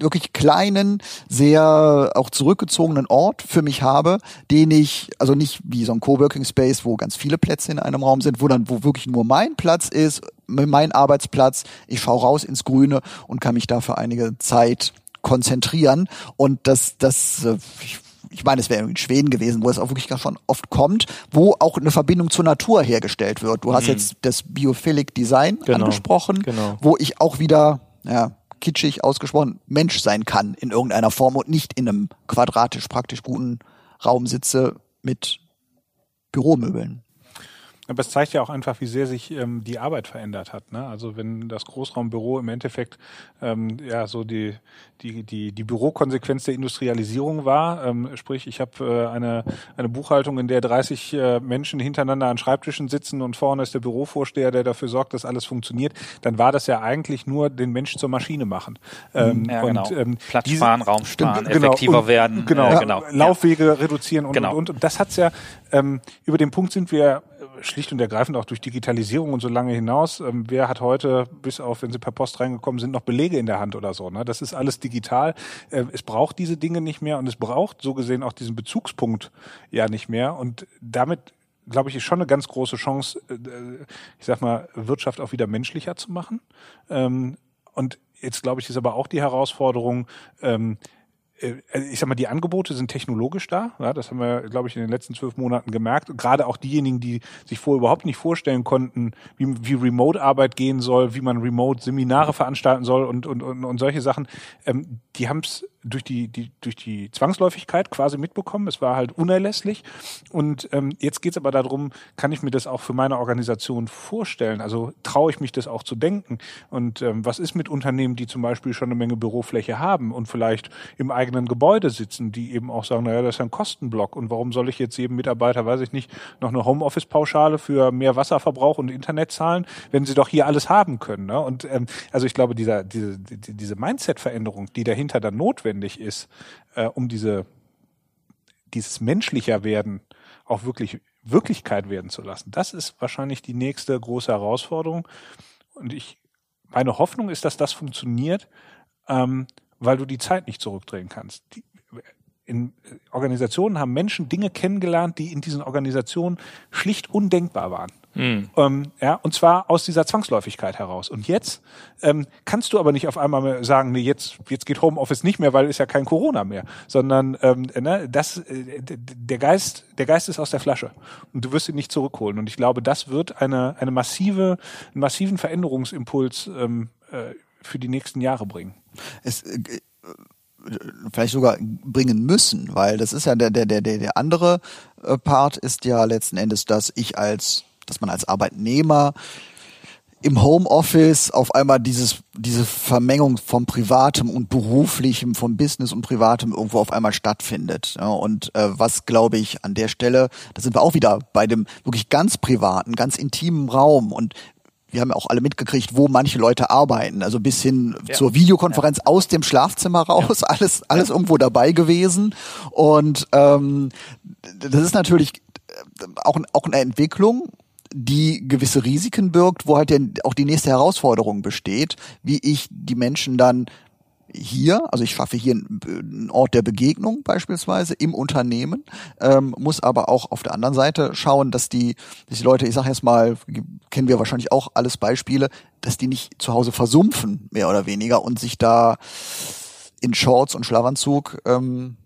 B: wirklich kleinen, sehr auch zurückgezogenen Ort für mich habe, den ich, also nicht wie so ein Coworking Space, wo ganz viele Plätze in einem Raum sind, wo dann, wo wirklich nur mein Platz ist, mein Arbeitsplatz, ich schaue raus ins Grüne und kann mich da für einige Zeit konzentrieren und das, das, äh, ich ich meine, es wäre in Schweden gewesen, wo es auch wirklich ganz schon oft kommt, wo auch eine Verbindung zur Natur hergestellt wird. Du hast jetzt das Biophilic Design
A: Mhm. Genau,
B: angesprochen,
A: genau.
B: wo ich auch wieder, ja, kitschig ausgesprochen, Mensch sein kann in irgendeiner Form und nicht in einem quadratisch praktisch guten Raum sitze mit Büromöbeln.
C: Aber es zeigt ja auch einfach, wie sehr sich ähm, die Arbeit verändert hat. Ne? Also wenn das Großraumbüro im Endeffekt ähm, ja so die die die die Bürokonsequenz der Industrialisierung war, ähm, sprich ich habe äh, eine eine Buchhaltung, in der 30 äh, Menschen hintereinander an Schreibtischen sitzen und vorne ist der Bürovorsteher, der dafür sorgt, dass alles funktioniert, dann war das ja eigentlich nur den Mensch zur Maschine machen. Ähm,
D: Ja,
C: und,
D: genau.
C: ähm,
D: Platz
C: diese-
D: sparen, Raum sparen,
C: Genau,
D: effektiver
C: und-
D: werden.
C: Genau,
D: äh, genau.
C: Laufwege reduzieren und,
D: Genau.
C: und, und. Und das hat's ja, ähm, über den Punkt sind wir schlicht und ergreifend auch durch Digitalisierung und so lange hinaus. Ähm, wer hat heute, bis auf, wenn sie per Post reingekommen sind, noch Belege in der Hand oder so? Ne? Das ist alles digital. Äh, es braucht diese Dinge nicht mehr und es braucht so gesehen auch diesen Bezugspunkt ja nicht mehr. Und damit glaube ich, ist schon eine ganz große Chance, äh, ich sag mal, Wirtschaft auch wieder menschlicher zu machen. Ähm, und jetzt glaube ich, ist aber auch die Herausforderung, ähm, äh, ich sag mal, die Angebote sind technologisch da. Ja, das haben wir, glaube ich, in den letzten zwölf Monaten gemerkt. Und gerade auch diejenigen, die sich vorher überhaupt nicht vorstellen konnten, wie, wie Remote-Arbeit gehen soll, wie man Remote-Seminare veranstalten soll und, und, und, und solche Sachen, ähm, die haben es durch die, die, durch die Zwangsläufigkeit quasi mitbekommen. Es war halt unerlässlich. Und ähm, jetzt geht es aber darum, kann ich mir das auch für meine Organisation vorstellen? Also traue ich mich das auch zu denken? Und ähm, was ist mit Unternehmen, die zum Beispiel schon eine Menge Bürofläche haben und vielleicht im eigenen Gebäude sitzen, die eben auch sagen, naja, das ist ein Kostenblock. Und warum soll ich jetzt jedem Mitarbeiter, weiß ich nicht, noch eine Homeoffice-Pauschale für mehr Wasserverbrauch und Internet zahlen, wenn sie doch hier alles haben können? Ne? Und ähm, also ich glaube, dieser, diese, diese Mindset-Veränderung, die dahinter dann notwendig ist, äh, um diese, dieses menschlicher werden auch wirklich Wirklichkeit werden zu lassen, das ist wahrscheinlich die nächste große Herausforderung. Und ich, meine Hoffnung ist, dass das funktioniert, ähm, weil du die Zeit nicht zurückdrehen kannst. Die, in Organisationen haben Menschen Dinge kennengelernt, die in diesen Organisationen schlicht undenkbar waren. Mhm. Ähm, ja, und zwar aus dieser Zwangsläufigkeit heraus. Und jetzt ähm, kannst du aber nicht auf einmal sagen, nee, jetzt, jetzt geht Homeoffice nicht mehr, weil ist ja kein Corona mehr, sondern ähm, ne, das, äh, der Geist, der Geist ist aus der Flasche und du wirst ihn nicht zurückholen. Und ich glaube, das wird eine, eine massive, einen massiven Veränderungsimpuls ähm, äh, für die nächsten Jahre bringen.
B: Es, äh, vielleicht sogar bringen müssen, weil das ist ja der der der der andere äh, Part ist ja letzten Endes, dass ich als dass man als Arbeitnehmer im Homeoffice auf einmal dieses, diese Vermengung vom Privatem und Beruflichem, vom Business und Privatem irgendwo auf einmal stattfindet. Ja, und äh, was glaube ich an der Stelle, da sind wir auch wieder bei dem wirklich ganz privaten, ganz intimen Raum und wir haben ja auch alle mitgekriegt, wo manche Leute arbeiten, also bis hin ja. zur Videokonferenz ja. aus dem Schlafzimmer raus, [LAUGHS] alles, alles irgendwo dabei gewesen. Und ähm, das ist natürlich äh, auch, auch eine Entwicklung die gewisse Risiken birgt, wo halt auch die nächste Herausforderung besteht, wie ich die Menschen dann hier, also ich schaffe hier einen Ort der Begegnung beispielsweise im Unternehmen, ähm, muss aber auch auf der anderen Seite schauen, dass die, dass die Leute, ich sage jetzt mal, kennen wir wahrscheinlich auch alles Beispiele, dass die nicht zu Hause versumpfen, mehr oder weniger, und sich da in Shorts und Schlafanzug ähm,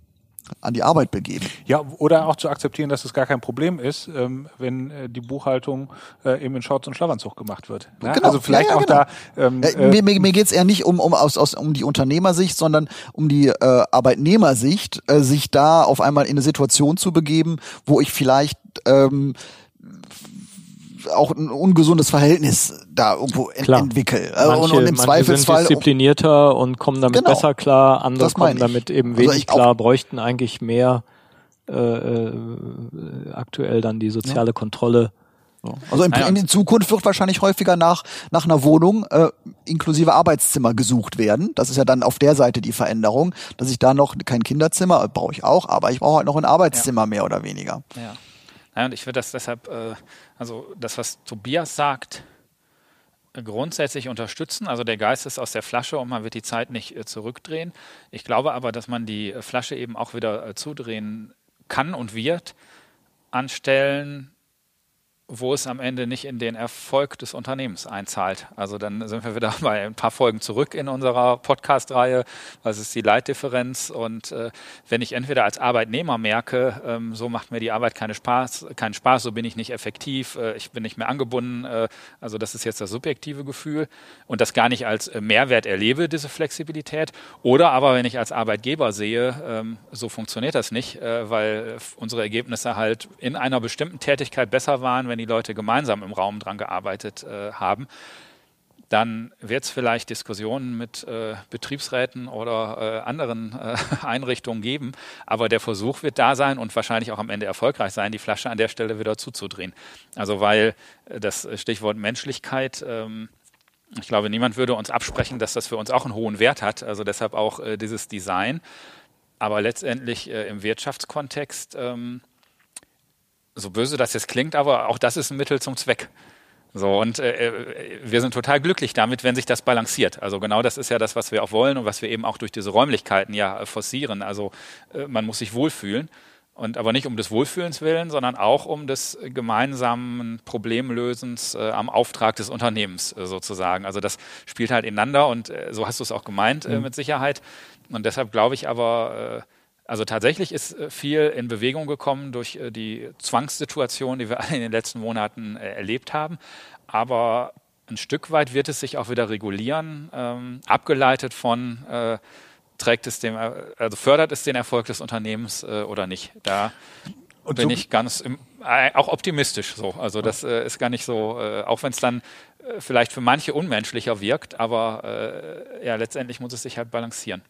B: an die Arbeit begeben.
C: Ja, oder auch zu akzeptieren, dass es gar kein Problem ist, ähm, wenn äh, die Buchhaltung äh, eben in Shorts und Schlafanzug gemacht wird.
B: Ne? Genau. Also vielleicht ja, ja, auch genau. da. Ähm, äh, mir mir, mir geht es eher nicht um, um, aus, aus, um die Unternehmersicht, sondern um die äh, Arbeitnehmersicht, äh, sich da auf einmal in eine Situation zu begeben, wo ich vielleicht ähm, auch ein ungesundes Verhältnis da irgendwo ent klar. entwickel.
A: Äh, manche, und, und im Zweifelsfall sind disziplinierter und kommen damit genau, besser klar, andere kommen damit eben also wenig also klar, bräuchten eigentlich mehr äh, äh, aktuell dann die soziale ja. Kontrolle.
B: Also in, in, Zukunft wird wahrscheinlich häufiger nach, nach einer Wohnung äh, inklusive Arbeitszimmer gesucht werden. Das ist ja dann auf der Seite die Veränderung, dass ich da noch kein Kinderzimmer äh, brauche ich auch, aber ich brauche halt noch ein Arbeitszimmer ja. mehr oder weniger.
D: Ja. Ja, und ich würde das deshalb, äh, also das, was Tobias sagt, grundsätzlich unterstützen. Also der Geist ist aus der Flasche und man wird die Zeit nicht äh, zurückdrehen. Ich glaube aber, dass man die äh, Flasche eben auch wieder äh, zudrehen kann und wird an Stellen, wo es am Ende nicht in den Erfolg des Unternehmens einzahlt. Also dann sind wir wieder [LAUGHS] bei ein paar Folgen zurück in unserer Podcast-Reihe. Was ist die Leitdifferenz? Und äh, wenn ich entweder als Arbeitnehmer merke, ähm, so macht mir die Arbeit keine Spaß, keinen Spaß, so bin ich nicht effektiv, äh, ich bin nicht mehr angebunden. Äh, also das ist jetzt das subjektive Gefühl und das gar nicht als äh, Mehrwert erlebe, diese Flexibilität. Oder aber wenn ich als Arbeitgeber sehe, ähm, so funktioniert das nicht, äh, weil unsere Ergebnisse halt in einer bestimmten Tätigkeit besser waren, wenn die Leute gemeinsam im Raum dran gearbeitet äh, haben, dann wird es vielleicht Diskussionen mit äh, Betriebsräten oder äh, anderen äh, [LAUGHS] Einrichtungen geben. Aber der Versuch wird da sein und wahrscheinlich auch am Ende erfolgreich sein, die Flasche an der Stelle wieder zuzudrehen. Also weil äh, das Stichwort Menschlichkeit, ähm, ich glaube, niemand würde uns absprechen, dass das für uns auch einen hohen Wert hat. Also deshalb auch äh, dieses Design. Aber letztendlich im Wirtschaftskontext ähm, so böse das jetzt klingt, aber auch das ist ein Mittel zum Zweck. So, und äh, äh, wir sind total glücklich damit, wenn sich das balanciert. Also genau das ist ja das, was wir auch wollen und was wir eben auch durch diese Räumlichkeiten ja äh, forcieren. Also äh, man muss sich wohlfühlen. Und aber nicht um des Wohlfühlens willen, sondern auch um des gemeinsamen Problemlösens äh, am Auftrag des Unternehmens äh, sozusagen. Also das spielt halt ineinander und äh, so hast du es auch gemeint mhm. mit Sicherheit. Und deshalb glaube ich aber, also tatsächlich ist äh, viel in Bewegung gekommen durch äh, die Zwangssituation, die wir [LAUGHS] alle in den letzten Monaten äh, erlebt haben. Aber ein Stück weit wird es sich auch wieder regulieren, ähm, abgeleitet von äh, trägt es dem, also fördert es den Erfolg des Unternehmens äh, oder nicht. Da und bin so ich ganz im, äh, auch optimistisch so. Also das ist gar nicht so, auch wenn es dann vielleicht für manche unmenschlicher wirkt, aber ja, letztendlich muss es sich halt balancieren.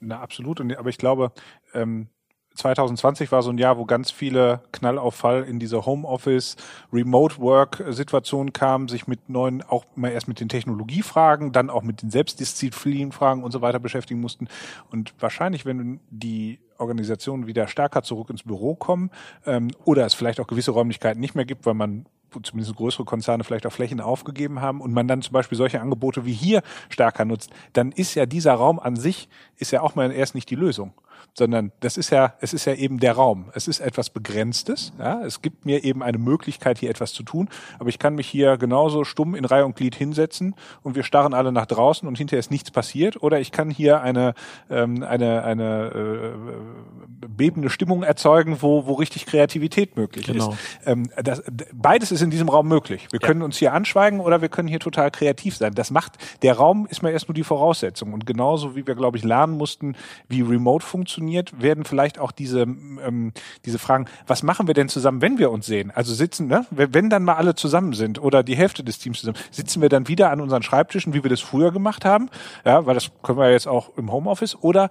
C: Na, absolut. Und, aber ich glaube, ähm, 2020 war so ein Jahr, wo ganz viele Knallauffall in diese Homeoffice, Remote Work Situation kamen, sich mit neuen, auch mal erst mit den Technologiefragen, dann auch mit den Selbstdisziplinfragen und so weiter beschäftigen mussten. Und wahrscheinlich, wenn die Organisationen wieder stärker zurück ins Büro kommen ähm, oder es vielleicht auch gewisse Räumlichkeiten nicht mehr gibt, weil man zumindest größere Konzerne vielleicht auch Flächen aufgegeben haben und man dann zum Beispiel solche Angebote wie hier stärker nutzt, dann ist ja dieser Raum an sich, ist ja auch mal erst nicht die Lösung sondern das ist ja, es ist ja eben der Raum. Es ist etwas Begrenztes. Ja? Es gibt mir eben eine Möglichkeit, hier etwas zu tun, aber ich kann mich hier genauso stumm in Reihe und Glied hinsetzen und wir starren alle nach draußen und hinterher ist nichts passiert. Oder ich kann hier eine, ähm, eine, eine äh, bebende Stimmung erzeugen, wo, wo richtig Kreativität möglich genau. ist. Ähm, das, beides ist in diesem Raum möglich. Wir ja. können uns hier anschweigen oder wir können hier total kreativ sein. Das macht, der Raum ist mir erst nur die Voraussetzung. Und genauso wie wir, glaube ich, lernen mussten, wie Remote funktioniert, funktioniert, werden vielleicht auch diese, ähm, diese Fragen, was machen wir denn zusammen, wenn wir uns sehen? Also sitzen, ne? wenn dann mal alle zusammen sind oder die Hälfte des Teams zusammen, sitzen wir dann wieder an unseren Schreibtischen, wie wir das früher gemacht haben, ja, weil das können wir jetzt auch im Homeoffice oder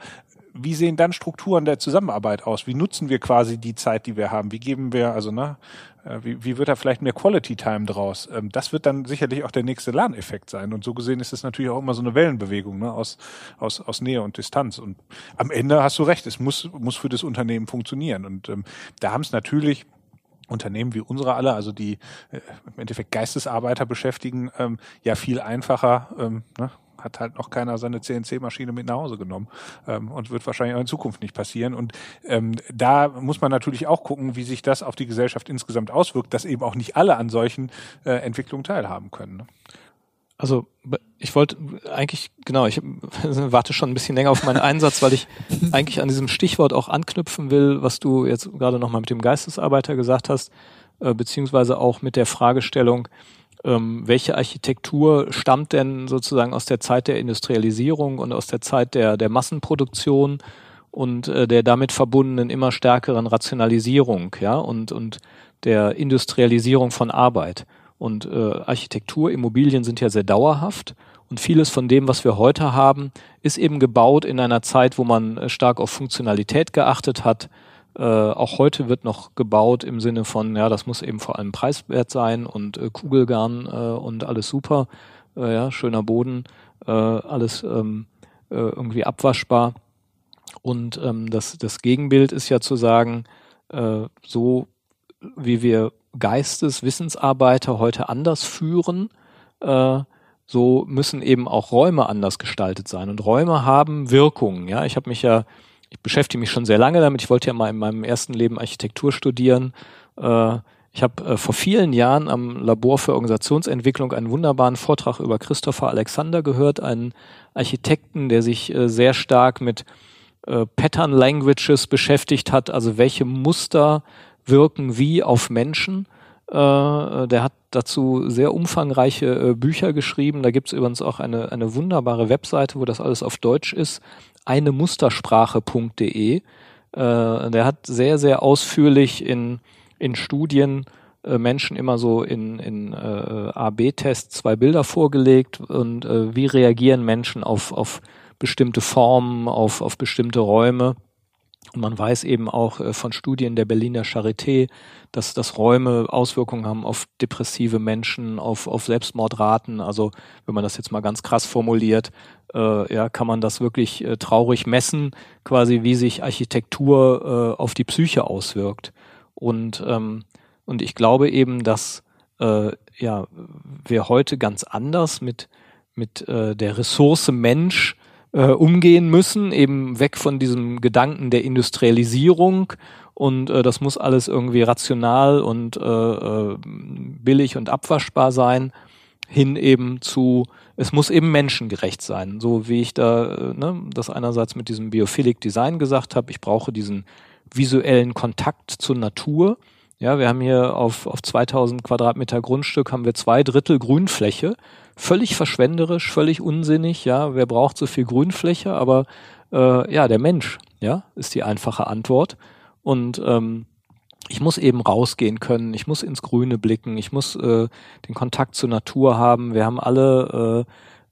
C: wie sehen dann Strukturen der Zusammenarbeit aus? Wie nutzen wir quasi die Zeit, die wir haben? Wie geben wir, also ne, wie, wie wird da vielleicht mehr Quality Time draus? Ähm, das wird dann sicherlich auch der nächste Lerneffekt sein. Und so gesehen ist es natürlich auch immer so eine Wellenbewegung ne? aus, aus, aus Nähe und Distanz. Und am Ende hast du recht, es muss, muss für das Unternehmen funktionieren. Und ähm, da haben es natürlich Unternehmen wie unsere alle, also die äh, im Endeffekt Geistesarbeiter beschäftigen, ähm, ja viel einfacher. Ähm, ne? Hat halt noch keiner seine CNC-Maschine mit nach Hause genommen ähm, und wird wahrscheinlich auch in Zukunft nicht passieren. Und ähm, da muss man natürlich auch gucken, wie sich das auf die Gesellschaft insgesamt auswirkt, dass eben auch nicht alle an solchen äh, Entwicklungen teilhaben können. Ne?
A: Also ich wollte eigentlich, genau, ich [LAUGHS] warte schon ein bisschen länger auf meinen Einsatz, weil ich eigentlich an diesem Stichwort auch anknüpfen will, was du jetzt gerade nochmal mit dem Geistesarbeiter gesagt hast, äh, beziehungsweise auch mit der Fragestellung, ähm, welche Architektur stammt denn sozusagen aus der Zeit der Industrialisierung und aus der Zeit der, der Massenproduktion und äh, der damit verbundenen immer stärkeren Rationalisierung, ja, und, und der Industrialisierung von Arbeit. Und äh, Architektur, Immobilien sind ja sehr dauerhaft und vieles von dem, was wir heute haben, ist eben gebaut in einer Zeit, wo man äh, stark auf Funktionalität geachtet hat, äh, auch heute wird noch gebaut im Sinne von, ja, das muss eben vor allem preiswert sein und äh, Kugelgarn äh, und alles super, äh, ja, schöner Boden, äh, alles ähm, äh, irgendwie abwaschbar. Und ähm, das, das Gegenbild ist ja zu sagen, so wie wir Geisteswissensarbeiter heute anders führen, so müssen eben auch Räume anders gestaltet sein. Und Räume haben Wirkungen. Ja, ich habe mich ja ich beschäftige mich schon sehr lange damit. Ich wollte ja mal in meinem ersten Leben Architektur studieren. Äh, ich habe äh, vor vielen Jahren am Labor für Organisationsentwicklung einen wunderbaren Vortrag über Christopher Alexander gehört, einen Architekten, der sich äh, sehr stark mit Pattern Languages beschäftigt hat, also welche Muster wirken wie auf Menschen. der hat dazu sehr umfangreiche Bücher geschrieben. Da gibt es übrigens auch eine, eine wunderbare Webseite, wo das alles auf Deutsch ist eine Mustersprache.de. Äh, der hat sehr, sehr ausführlich in, in Studien äh, Menschen immer so in, in äh, A-B-Tests zwei Bilder vorgelegt und äh, wie reagieren Menschen auf, auf bestimmte Formen, auf, auf bestimmte Räume. Und man weiß eben auch äh, von Studien der Berliner Charité, dass, dass Räume Auswirkungen haben auf depressive Menschen, auf, auf Selbstmordraten. Also wenn man das jetzt mal ganz krass formuliert, äh, ja, kann man das wirklich äh, traurig messen, quasi wie sich Architektur äh, auf die Psyche auswirkt. Und, ähm, und ich glaube eben, dass äh, ja, wir heute ganz anders mit, mit äh, der Ressource Mensch äh, umgehen müssen, eben weg von diesem Gedanken der Industrialisierung und äh, das muss alles irgendwie rational und äh, äh, billig und abwaschbar sein, hin eben zu, es muss eben menschengerecht sein, so wie ich da äh, ne, das einerseits mit diesem Biophilic Design gesagt habe, ich brauche diesen visuellen Kontakt zur Natur. Ja, wir haben hier auf, auf 2000 Quadratmeter Grundstück haben wir zwei Drittel Grünfläche völlig verschwenderisch, völlig unsinnig. Ja, wer braucht so viel Grünfläche? Aber Äh, ja, der Mensch, ja, ist die einfache Antwort. Und ähm, ich muss eben rausgehen können, ich muss ins Grüne blicken, ich muss äh, den Kontakt zur Natur haben. Wir haben alle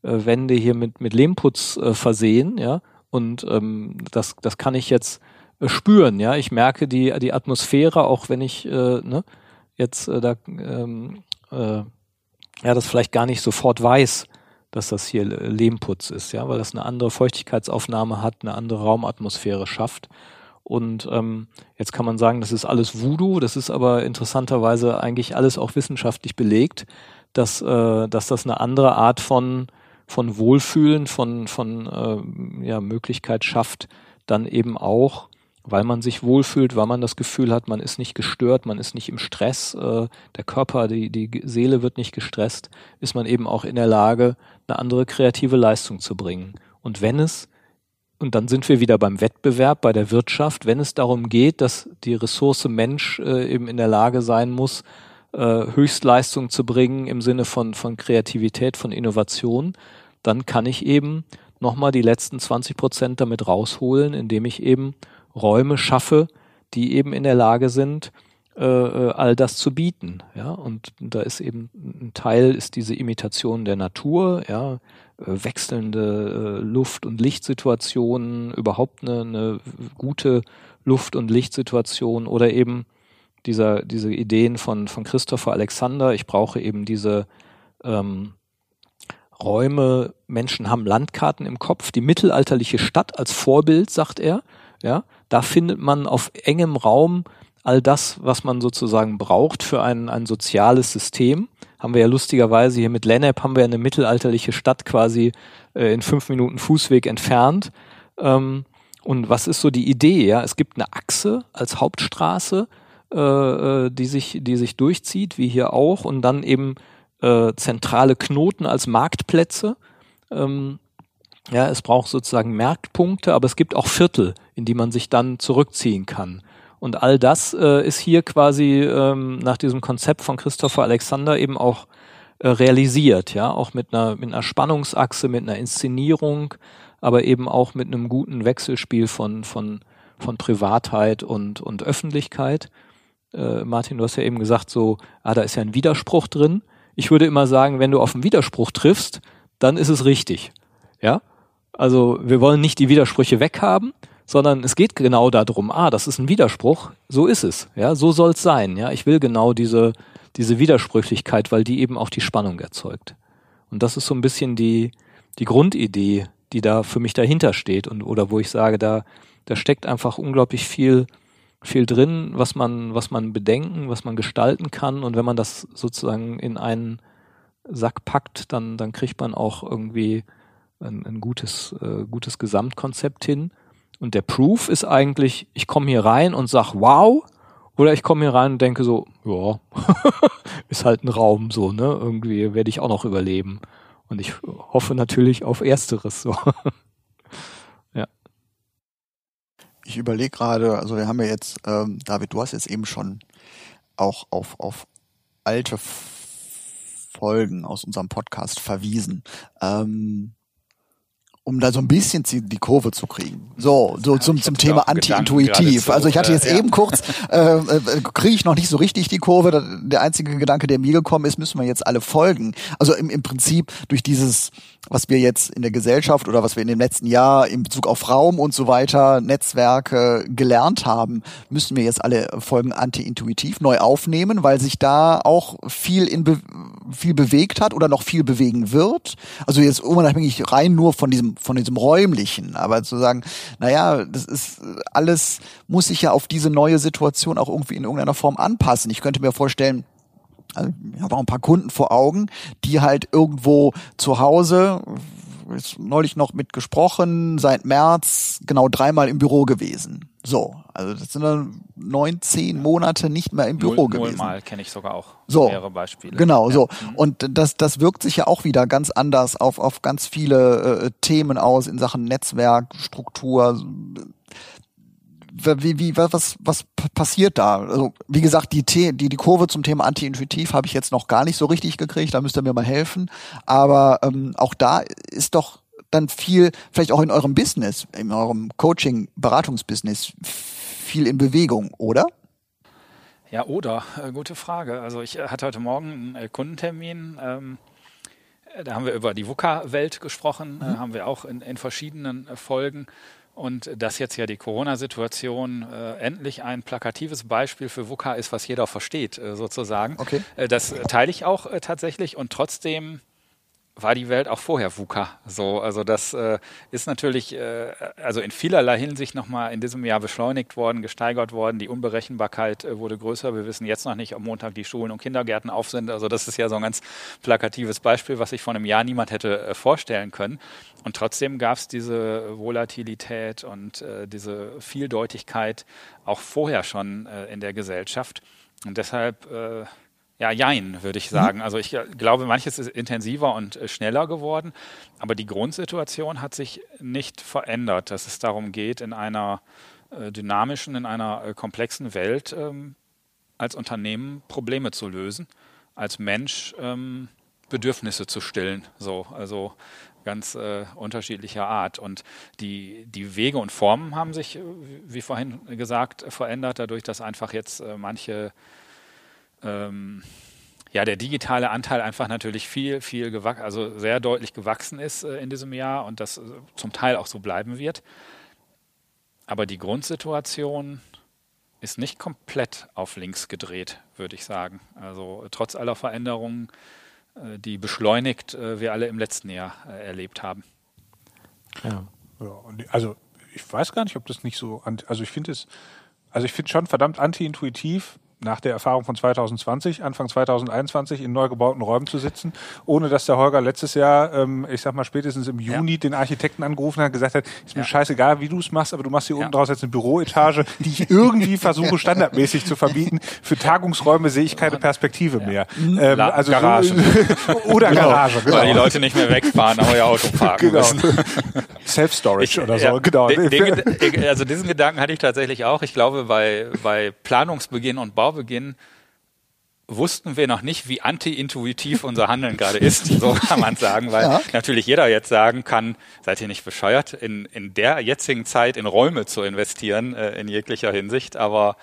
A: äh, äh, Wände hier mit, mit Lehmputz äh, versehen, ja, und ähm, das, das kann ich jetzt äh, spüren, ja. Ich merke die, die Atmosphäre, auch wenn ich äh, ne, jetzt äh, da ähm, äh, ja das vielleicht gar nicht sofort weiß, dass das hier Lehmputz ist, ja, weil das eine andere Feuchtigkeitsaufnahme hat, eine andere Raumatmosphäre schafft. Und ähm, jetzt kann man sagen, das ist alles Voodoo, das ist aber interessanterweise eigentlich alles auch wissenschaftlich belegt, dass, äh, dass das eine andere Art von, von Wohlfühlen, von, von äh, ja, Möglichkeit schafft, dann eben auch, weil man sich wohlfühlt, weil man das Gefühl hat, man ist nicht gestört, man ist nicht im Stress, äh, der Körper, die, die Seele wird nicht gestresst, ist man eben auch in der Lage, eine andere kreative Leistung zu bringen. Und wenn es und dann sind wir wieder beim Wettbewerb, bei der Wirtschaft. Wenn es darum geht, dass die Ressource Mensch äh, eben in der Lage sein muss, äh, Höchstleistung zu bringen im Sinne von, von Kreativität, von Innovation, dann kann ich eben nochmal die letzten 20 Prozent damit rausholen, indem ich eben Räume schaffe, die eben in der Lage sind, äh, äh all das zu bieten. Ja, und da ist eben ein Teil ist diese Imitation der Natur, ja, äh, wechselnde äh, Luft- und Lichtsituationen, überhaupt eine, eine gute Luft- und Lichtsituation oder eben dieser, diese Ideen von, von Christopher Alexander. Ich brauche eben diese ähm, Räume, Menschen haben Landkarten im Kopf, die mittelalterliche Stadt als Vorbild, sagt er. Ja, da findet man auf engem Raum all das, was man sozusagen braucht für ein, ein soziales System haben wir ja lustigerweise hier mit Lennep haben wir eine mittelalterliche Stadt quasi äh, in fünf Minuten Fußweg entfernt. Ähm, und was ist so die Idee? Ja, es gibt eine Achse als Hauptstraße, äh, äh, die sich, die sich durchzieht, wie hier auch, und dann eben äh, zentrale Knoten als Marktplätze. Ähm, ja, es braucht sozusagen Merkpunkte, aber es gibt auch Viertel, in die man sich dann zurückziehen kann. Und all das äh, ist hier quasi ähm, nach diesem Konzept von Christopher Alexander eben auch äh, realisiert, ja, auch mit einer, mit einer Spannungsachse, mit einer Inszenierung, aber eben auch mit einem guten Wechselspiel von, von, von Privatheit und, und Öffentlichkeit. Äh, Martin, du hast ja eben gesagt, so, ah, da ist ja ein Widerspruch drin. Ich würde immer sagen, wenn du auf einen Widerspruch triffst, dann ist es richtig. Ja? Also wir wollen nicht die Widersprüche weghaben, sondern es geht genau darum, ah, das ist ein Widerspruch, so ist es, ja, so soll es sein, ja, ich will genau diese, diese Widersprüchlichkeit, weil die eben auch die Spannung erzeugt. Und das ist so ein bisschen die, die Grundidee, die da für mich dahinter steht und, oder wo ich sage, da, da steckt einfach unglaublich viel, viel drin, was man, was man bedenken, was man gestalten kann und wenn man das sozusagen in einen Sack packt, dann, dann kriegt man auch irgendwie ein, ein gutes, äh, gutes Gesamtkonzept hin. Und der Proof ist eigentlich, ich komme hier rein und sag wow, oder ich komme hier rein und denke so, ja, [LAUGHS] ist halt ein Raum so, ne? Irgendwie werde ich auch noch überleben. Und ich hoffe natürlich auf Ersteres so. [LAUGHS] ja.
B: Ich überlege gerade, also wir haben ja jetzt, ähm, David, du hast jetzt eben schon auch auf, auf alte Folgen aus unserem Podcast verwiesen. Ähm, um da so ein bisschen die Kurve zu kriegen. So, so zum, zum Thema anti-intuitiv. Also ich hatte jetzt ja. eben kurz, [LAUGHS] äh, äh, kriege ich noch nicht so richtig die Kurve. Der einzige Gedanke, der mir gekommen ist, müssen wir jetzt alle folgen. Also im, im Prinzip durch dieses, was wir jetzt in der Gesellschaft oder was wir in dem letzten Jahr in Bezug auf Raum und so weiter, Netzwerke gelernt haben, müssen wir jetzt alle Folgen anti-intuitiv neu aufnehmen, weil sich da auch viel in Be viel bewegt hat oder noch viel bewegen wird. Also jetzt unabhängig rein nur von diesem von diesem räumlichen, aber zu sagen, naja, das ist alles muss sich ja auf diese neue Situation auch irgendwie in irgendeiner Form anpassen. Ich könnte mir vorstellen, also ich habe auch ein paar Kunden vor Augen, die halt irgendwo zu Hause neulich noch mit gesprochen, seit März genau dreimal im Büro gewesen. So, also das sind dann neun, zehn Monate nicht mehr im Büro null, gewesen.
D: Nullmal kenne ich sogar auch
B: so,
D: mehrere Beispiele.
B: Genau, ja. so. Mhm. Und das, das wirkt sich ja auch wieder ganz anders auf, auf ganz viele äh, Themen aus in Sachen Netzwerk, Struktur, wie, wie, was, was passiert da? Also, wie gesagt, die, die, die Kurve zum Thema anti-intuitiv habe ich jetzt noch gar nicht so richtig gekriegt, da müsst ihr mir mal helfen. Aber ähm, auch da ist doch dann viel, vielleicht auch in eurem Business, in eurem Coaching, Beratungsbusiness, viel in Bewegung, oder?
D: Ja, oder, äh, gute Frage. Also ich äh, hatte heute Morgen einen äh, Kundentermin. Ähm, äh, da haben wir über die VUCA-Welt gesprochen, mhm. äh, haben wir auch in, in verschiedenen Folgen. Und dass jetzt ja die Corona-Situation äh, endlich ein plakatives Beispiel für VUCA ist, was jeder versteht, äh, sozusagen.
B: Okay.
D: Äh, das teile ich auch tatsächlich und trotzdem war die Welt auch vorher VUCA. So, also das äh, ist natürlich äh, also in vielerlei Hinsicht nochmal in diesem Jahr beschleunigt worden, gesteigert worden. Die Unberechenbarkeit äh, wurde größer. Wir wissen jetzt noch nicht, ob Montag die Schulen und Kindergärten auf sind. Also das ist ja so ein ganz plakatives Beispiel, was sich vor einem Jahr niemand hätte äh, vorstellen können. Und trotzdem gab es diese Volatilität und äh, diese Vieldeutigkeit auch vorher schon äh, in der Gesellschaft. Und deshalb ja, jein, würde ich sagen. Mhm. Also ich glaube, manches ist intensiver und äh, schneller geworden, aber die Grundsituation hat sich nicht verändert, dass es darum geht, in einer äh, dynamischen, in einer äh, komplexen Welt ähm, als Unternehmen Probleme zu lösen, als Mensch ähm, Bedürfnisse zu stillen. So, also ganz äh, unterschiedlicher Art. Und die, die Wege und Formen haben sich, wie vorhin gesagt, verändert, dadurch, dass einfach jetzt äh, manche ähm, ja, der digitale Anteil einfach natürlich viel, viel gewachsen, also sehr deutlich gewachsen ist äh, in diesem Jahr und das äh, zum Teil auch so bleiben wird. Aber die Grundsituation ist nicht komplett auf links gedreht, würde ich sagen. Also trotz aller Veränderungen, äh, die beschleunigt äh, wir alle im letzten Jahr äh, erlebt haben.
C: Ja. ja also ich weiß gar nicht, ob das nicht so, also ich finde es, also ich finde schon verdammt anti-intuitiv, nach der Erfahrung von 2020, Anfang 2021 in neu gebauten Räumen zu sitzen, ohne dass der Holger letztes Jahr, ähm, ich sag mal spätestens im Juni, ja. den Architekten angerufen hat und gesagt hat, ist mir ja. scheißegal, wie du es machst, aber du machst hier ja. unten draus jetzt eine Büroetage, die ich irgendwie versuche [LAUGHS] standardmäßig zu verbieten. Für Tagungsräume sehe ich keine Perspektive mehr.
D: Ähm, also Garage. [LAUGHS]
C: oder genau. Garage,
D: genau. Weil die Leute nicht mehr wegfahren, aber ihr Auto [LAUGHS] parken genau.
C: Self-Storage oder so, genau. Den,
D: den, also diesen Gedanken hatte ich tatsächlich auch. Ich glaube, bei, bei Planungsbeginn und Bau Baubeginn wussten wir noch nicht, wie anti-intuitiv unser Handeln gerade ist, so [LAUGHS] kann man sagen, weil ja. natürlich jeder jetzt sagen kann, seid ihr nicht bescheuert, in, in der jetzigen Zeit in Räume zu investieren, äh, in jeglicher Hinsicht, aber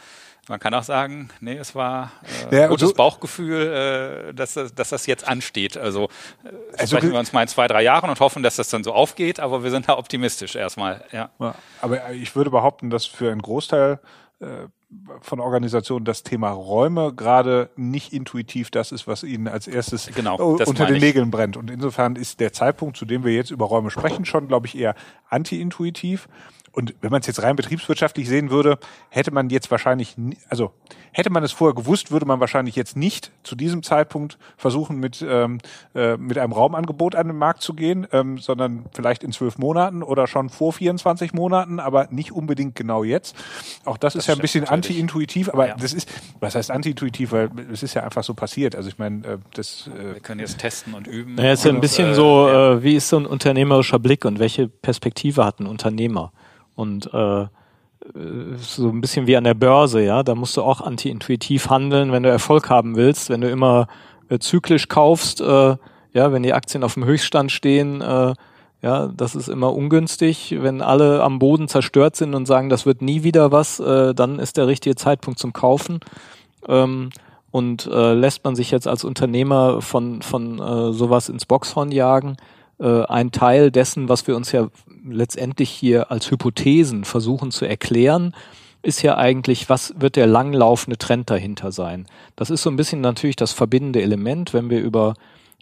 D: man kann auch sagen, nee, es war äh, ja, gutes Bauchgefühl, äh, dass, dass das jetzt ansteht. Also, äh, also sprechen wir uns mal in zwei, drei Jahren und hoffen, dass das dann so aufgeht, aber wir sind da optimistisch erstmal. Ja.
C: ja aber ich würde behaupten, dass für einen Großteil äh, von Organisationen das Thema Räume gerade nicht intuitiv das ist, was ihnen als erstes
D: genau,
C: unter den Nägeln brennt. Und insofern ist der Zeitpunkt, zu dem wir jetzt über Räume sprechen, schon, glaube ich, eher anti-intuitiv. Und wenn man es jetzt rein betriebswirtschaftlich sehen würde, hätte man jetzt wahrscheinlich, also hätte man es vorher gewusst, würde man wahrscheinlich jetzt nicht zu diesem Zeitpunkt versuchen, mit, ähm, äh, mit einem Raumangebot an den Markt zu gehen, ähm, sondern vielleicht in zwölf Monaten oder schon vor 24 Monaten, aber nicht unbedingt genau jetzt. Auch das, das ist ja ein bisschen anti-intuitiv, aber ja. das ist, was heißt anti-intuitiv, weil es ist ja einfach so passiert. Also ich meine, äh, das.
D: Äh, Wir können jetzt testen und üben.
A: Naja, es ist ja ein bisschen äh, so, äh, wie ist so ein unternehmerischer Blick und welche Perspektive hat ein Unternehmer? Und äh, so ein bisschen wie an der Börse, ja, da musst du auch anti-intuitiv handeln, wenn du Erfolg haben willst, wenn du immer äh, zyklisch kaufst, äh, ja, wenn die Aktien auf dem Höchststand stehen, äh, ja, das ist immer ungünstig. Wenn alle am Boden zerstört sind und sagen, das wird nie wieder was, äh, dann ist der richtige Zeitpunkt zum Kaufen. Ähm, und äh, lässt man sich jetzt als Unternehmer von, von äh, sowas ins Boxhorn jagen, äh, ein Teil dessen, was wir uns ja letztendlich hier als Hypothesen versuchen zu erklären, ist ja eigentlich, was wird der langlaufende Trend dahinter sein? Das ist so ein bisschen natürlich das verbindende Element, wenn wir über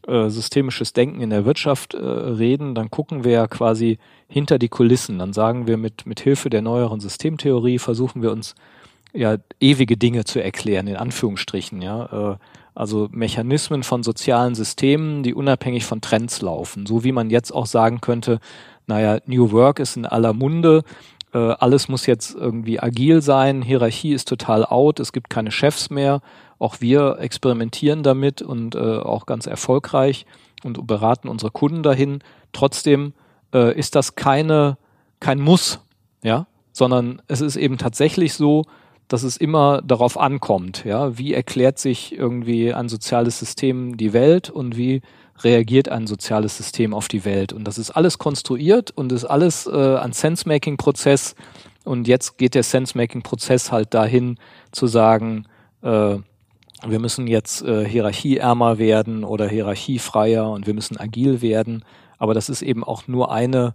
A: äh, systemisches Denken in der Wirtschaft äh, reden, dann gucken wir ja quasi hinter die Kulissen. Dann sagen wir mit, mit Hilfe der neueren Systemtheorie versuchen wir uns ja ewige Dinge zu erklären, in Anführungsstrichen, ja. Äh, also Mechanismen von sozialen Systemen, die unabhängig von Trends laufen. So wie man jetzt auch sagen könnte, naja, New Work ist in aller Munde, äh, alles muss jetzt irgendwie agil sein, Hierarchie ist total out, es gibt keine Chefs mehr. Auch wir experimentieren damit und äh, auch ganz erfolgreich und beraten unsere Kunden dahin. Trotzdem äh, ist das keine, kein Muss, ja, sondern es ist eben tatsächlich so, dass es immer darauf ankommt, ja, wie erklärt sich irgendwie ein soziales System die Welt und wie reagiert ein soziales System auf die Welt. Und das ist alles konstruiert und ist alles äh, ein Sense-Making-Prozess. Und jetzt geht der Sense-Making-Prozess halt dahin zu sagen, äh, wir müssen jetzt äh, hierarchieärmer werden oder hierarchiefreier und wir müssen agil werden. Aber das ist eben auch nur eine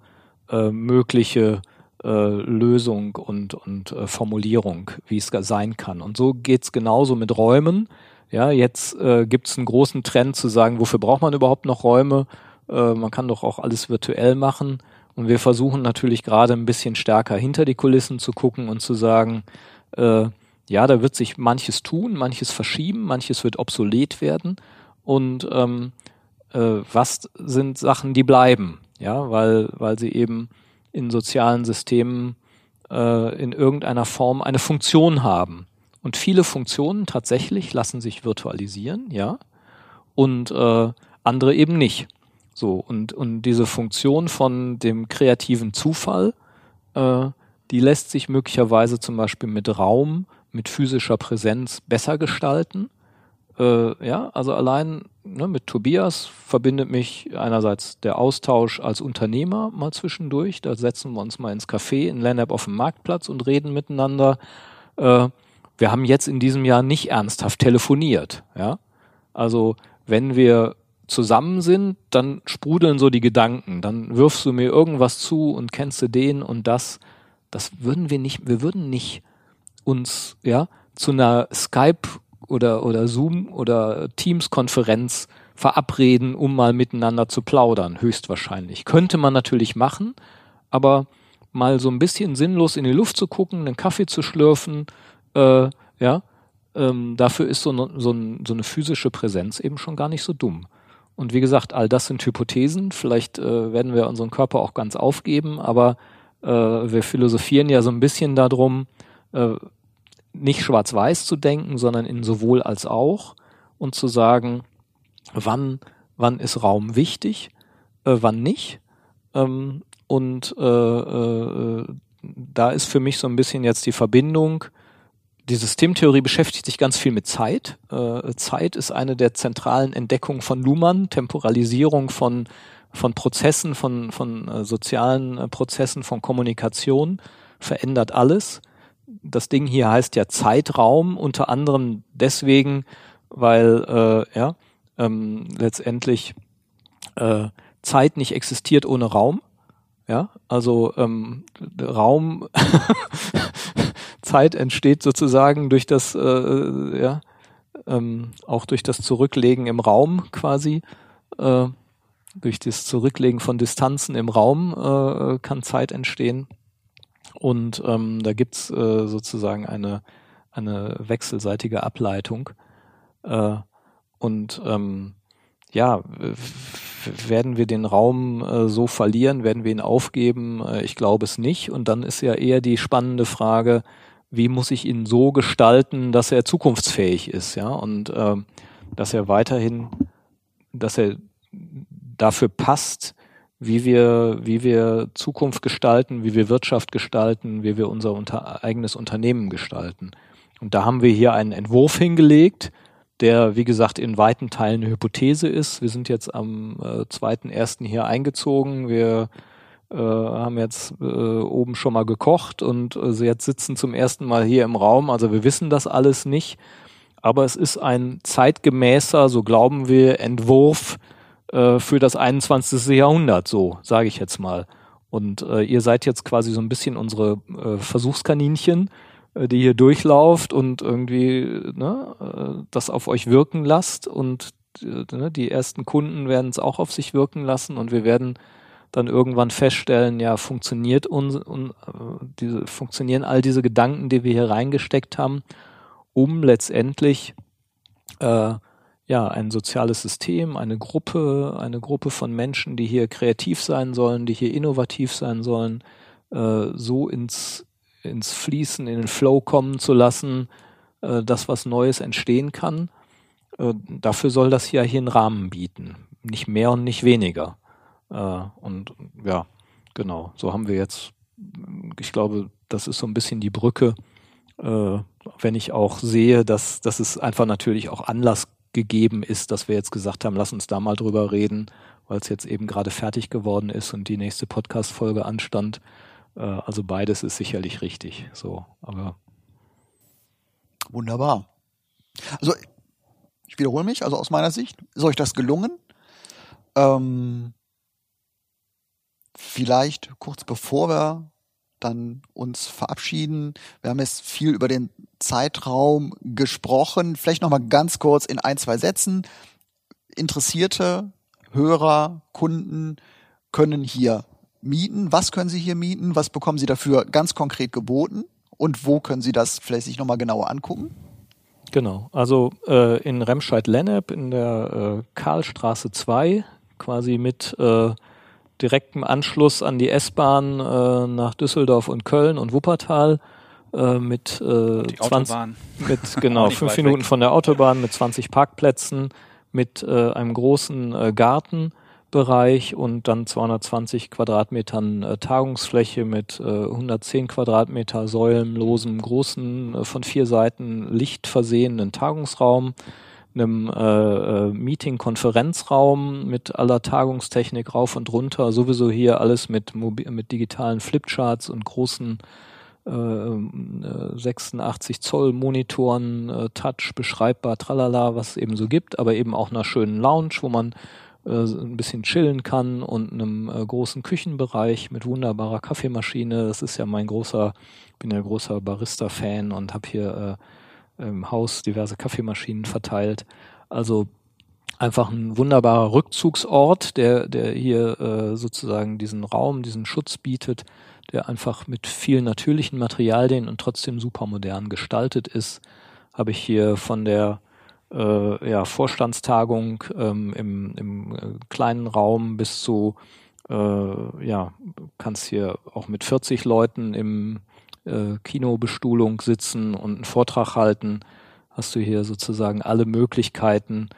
A: äh, mögliche Lösung und, und äh, Formulierung, wie es sein kann. Und so geht's genauso mit Räumen. Ja, jetzt äh, gibt es einen großen Trend zu sagen, wofür braucht man überhaupt noch Räume? Äh, man kann doch auch alles virtuell machen. Und wir versuchen natürlich gerade ein bisschen stärker hinter die Kulissen zu gucken und zu sagen, äh, ja, da wird sich manches tun, manches verschieben, manches wird obsolet werden. Und ähm, äh, was sind Sachen, die bleiben? Ja, weil, weil sie eben in sozialen Systemen äh, in irgendeiner Form eine Funktion haben. Und viele Funktionen tatsächlich lassen sich virtualisieren, ja, und äh, andere eben nicht. So, und, und diese Funktion von dem kreativen Zufall, äh, die lässt sich möglicherweise zum Beispiel mit Raum, mit physischer Präsenz besser gestalten. Äh, ja, also allein ne, mit Tobias verbindet mich einerseits der Austausch als Unternehmer mal zwischendurch. Da setzen wir uns mal ins Café in Lennep auf dem Marktplatz und reden miteinander. Äh, wir haben jetzt in diesem Jahr nicht ernsthaft telefoniert. Ja, also wenn wir zusammen sind, dann sprudeln so die Gedanken. Dann wirfst du mir irgendwas zu und kennst du den und das. Das würden wir nicht, wir würden nicht uns, ja, zu einer Skype oder, oder Zoom oder Teams-Konferenz verabreden, um mal miteinander zu plaudern, höchstwahrscheinlich. Könnte man natürlich machen, aber mal so ein bisschen sinnlos in die Luft zu gucken, einen Kaffee zu schlürfen, äh, ja, ähm, dafür ist so, ne, so, ein, so eine physische Präsenz eben schon gar nicht so dumm. Und wie gesagt, all das sind Hypothesen. Vielleicht äh, werden wir unseren Körper auch ganz aufgeben, aber äh, wir philosophieren ja so ein bisschen darum, äh, nicht schwarz-weiß zu denken, sondern in sowohl als auch und zu sagen, wann, wann ist Raum wichtig, äh, wann nicht. Ähm, und äh, äh, da ist für mich so ein bisschen jetzt die Verbindung. Die Systemtheorie beschäftigt sich ganz viel mit Zeit. Äh, Zeit ist eine der zentralen Entdeckungen von Luhmann, Temporalisierung von, von Prozessen, von, von äh, sozialen äh, Prozessen, von Kommunikation, verändert alles das Ding hier heißt ja Zeitraum, unter anderem deswegen, weil äh, ja, ähm, letztendlich äh, Zeit nicht existiert ohne Raum. Ja, also ähm, Raum, [LAUGHS] Zeit entsteht sozusagen durch das, äh, ja, ähm, auch durch das Zurücklegen im Raum quasi, äh, durch das Zurücklegen von Distanzen im Raum äh, kann Zeit entstehen. Und ähm, da gibt's äh, sozusagen eine, eine wechselseitige Ableitung. Äh, und ähm, ja, werden wir den Raum äh, so verlieren, werden wir ihn aufgeben? Äh, ich glaube es nicht. Und dann ist ja eher die spannende Frage, wie muss ich ihn so gestalten, dass er zukunftsfähig ist, ja, und äh, dass er weiterhin, dass er dafür passt, wie wir, wie wir Zukunft gestalten, wie wir Wirtschaft gestalten, wie wir unser unter, eigenes Unternehmen gestalten. Und da haben wir hier einen Entwurf hingelegt, der, wie gesagt, in weiten Teilen eine Hypothese ist. Wir sind jetzt am äh, zweiten äh, ersten hier eingezogen. Wir äh, haben jetzt äh, oben schon mal gekocht und äh, jetzt sitzen zum ersten Mal hier im Raum. Also wir wissen das alles nicht. Aber es ist ein zeitgemäßer, so glauben wir, Entwurf, äh, für das 21. Jahrhundert, so sage ich jetzt mal. Und äh, ihr seid jetzt quasi so ein bisschen unsere äh, Versuchskaninchen, äh, die hier durchlauft und irgendwie ne, äh, das auf euch wirken lasst. Und äh, ne, die ersten Kunden werden es auch auf sich wirken lassen und wir werden dann irgendwann feststellen, ja, funktioniert uns, un, äh, diese, funktionieren all diese Gedanken, die wir hier reingesteckt haben, um letztendlich äh, ja, ein soziales System, eine Gruppe, eine Gruppe von Menschen, die hier kreativ sein sollen, die hier innovativ sein sollen, äh, so ins, ins Fließen, in den Flow kommen zu lassen, äh, dass was Neues entstehen kann. Äh, dafür soll das ja hier einen Rahmen bieten. Nicht mehr und nicht weniger. Äh, und ja, genau, so haben wir jetzt, ich glaube, das ist so ein bisschen die Brücke, äh, wenn ich auch sehe, dass, dass es einfach natürlich auch Anlass gegeben ist, dass wir jetzt gesagt haben, lass uns da mal drüber reden, weil es jetzt eben gerade fertig geworden ist und die nächste Podcast-Folge anstand. Äh, also beides ist sicherlich richtig. So, aber
B: Wunderbar. Also ich wiederhole mich, also aus meiner Sicht, ist euch das gelungen? Ähm, vielleicht kurz bevor wir dann uns verabschieden. Wir haben jetzt viel über den Zeitraum gesprochen. Vielleicht noch mal ganz kurz in ein, zwei Sätzen. Interessierte Hörer, Kunden können hier mieten. Was können sie hier mieten? Was bekommen sie dafür ganz konkret geboten? Und wo können sie das vielleicht sich noch mal genauer angucken?
A: Genau, also äh, in Remscheid-Lennep in der äh, Karlstraße 2, quasi mit äh, direktem Anschluss an die S-Bahn äh, nach Düsseldorf und Köln und Wuppertal äh, mit, äh,
D: Die
A: 20,
D: Autobahn.
A: mit genau [LAUGHS] fünf Minuten
D: weg.
A: von der Autobahn mit 20 Parkplätzen, mit äh, einem großen äh, Gartenbereich und dann 220 Quadratmetern äh, Tagungsfläche mit äh, 110 Quadratmeter säulenlosem großen äh, von vier Seiten Licht versehenen Tagungsraum einem äh, äh, Meeting-Konferenzraum mit aller Tagungstechnik rauf und runter, sowieso hier alles mit, mit digitalen Flipcharts und großen äh, 86 Zoll Monitoren, äh, Touch, beschreibbar, tralala, was es eben so gibt, aber eben auch einer schönen Lounge, wo man äh, ein bisschen chillen kann und einem äh, großen Küchenbereich mit wunderbarer Kaffeemaschine. Das ist ja mein großer, bin ja großer Barista-Fan und habe hier äh, im Haus diverse Kaffeemaschinen verteilt. Also einfach ein wunderbarer Rückzugsort, der, der hier äh, sozusagen diesen Raum, diesen Schutz bietet, der einfach mit vielen natürlichen Materialien und trotzdem super modern gestaltet ist. Habe ich hier von der äh, ja, Vorstandstagung ähm, im, im äh, kleinen Raum bis zu, äh, ja, kannst hier auch mit 40 Leuten im äh, Kinobestuhlung sitzen und einen Vortrag halten, hast du hier sozusagen alle Möglichkeiten,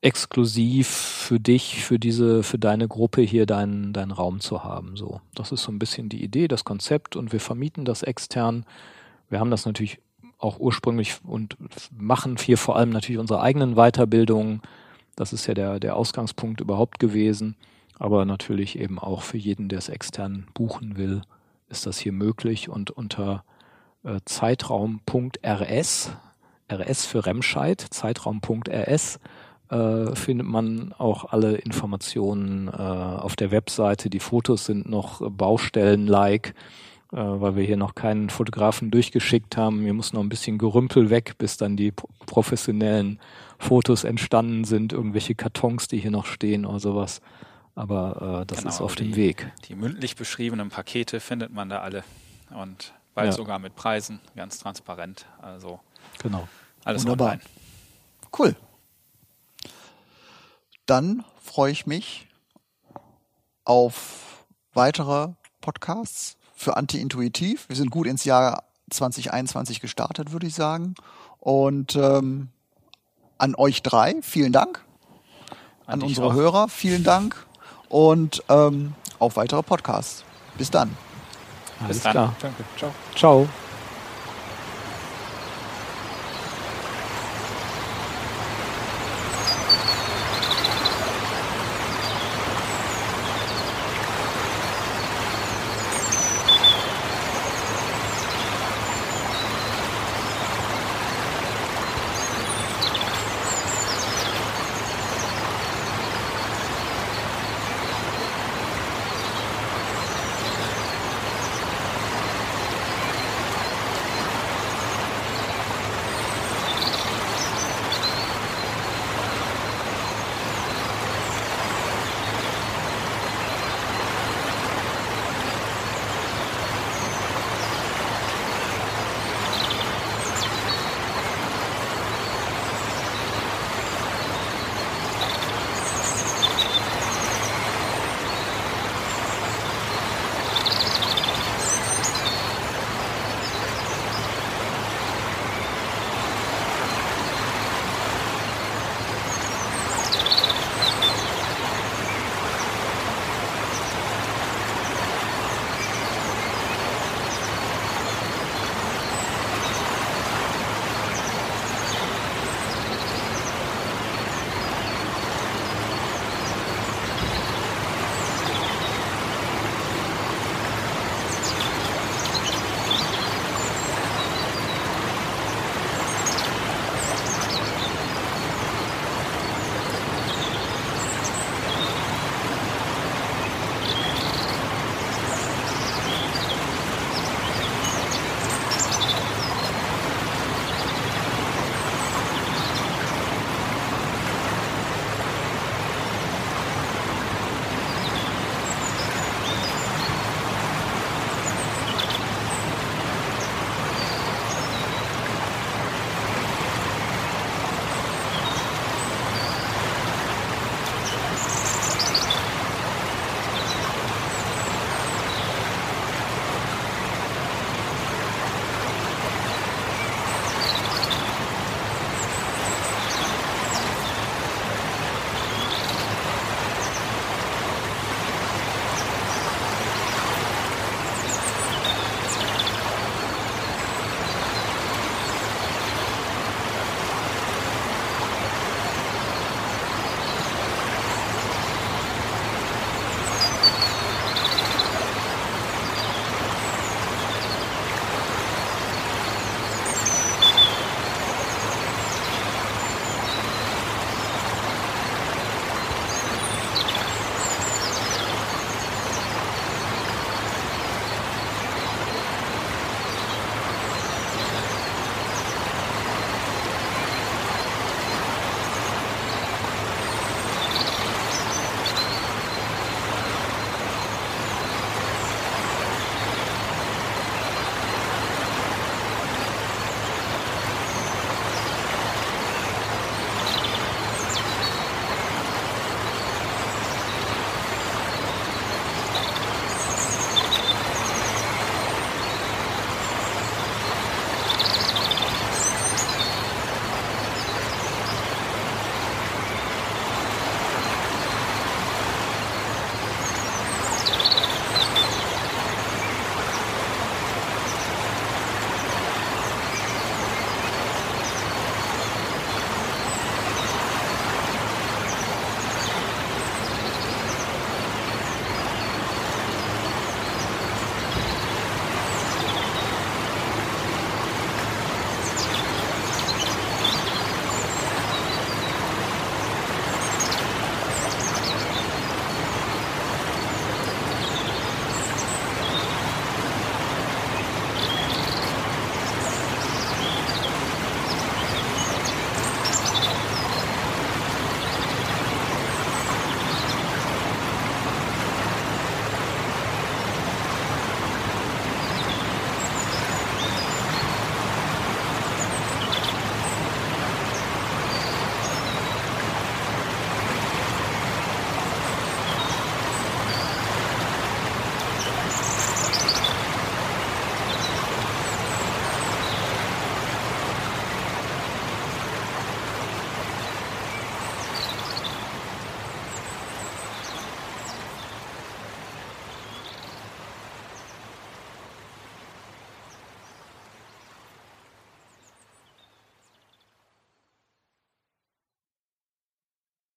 A: exklusiv für dich, für diese, für deine Gruppe hier deinen, deinen Raum zu haben. So, das ist so ein bisschen die Idee, das Konzept und wir vermieten das extern. Wir haben das natürlich auch ursprünglich und machen hier vor allem natürlich unsere eigenen Weiterbildungen. Das ist ja der, der Ausgangspunkt überhaupt gewesen. Aber natürlich eben auch für jeden, der es extern buchen will, ist das hier möglich und unter äh, Zeitraum.rs, RS für Remscheid, Zeitraum.rs, äh, findet man auch alle Informationen äh, auf der Webseite. Die Fotos sind noch Baustellen-like, äh, weil wir hier noch keinen Fotografen durchgeschickt haben. Hier muss noch ein bisschen Gerümpel weg, bis dann die pro- professionellen Fotos entstanden sind, irgendwelche Kartons, die hier noch stehen oder sowas. Aber äh, das
D: Genau,
A: ist auf
D: die-
A: dem Weg.
D: Die mündlich beschriebenen Pakete findet man da alle. Und bald
A: Ja.
D: sogar mit Preisen, ganz transparent. Also
A: Genau.
D: alles
B: Wunderbar.
D: online.
B: Cool. Dann freue ich mich auf weitere Podcasts für Anti-Intuitiv. Wir sind gut ins Jahr 2021 gestartet, würde ich sagen. Und ähm, an euch drei, vielen Dank. An,
D: dich
B: unsere
D: auch.
B: Hörer, vielen Dank. Und ähm, auf weitere Podcasts. Bis dann.
A: Alles
D: dann.
A: klar.
C: Danke. Ciao.
A: Ciao.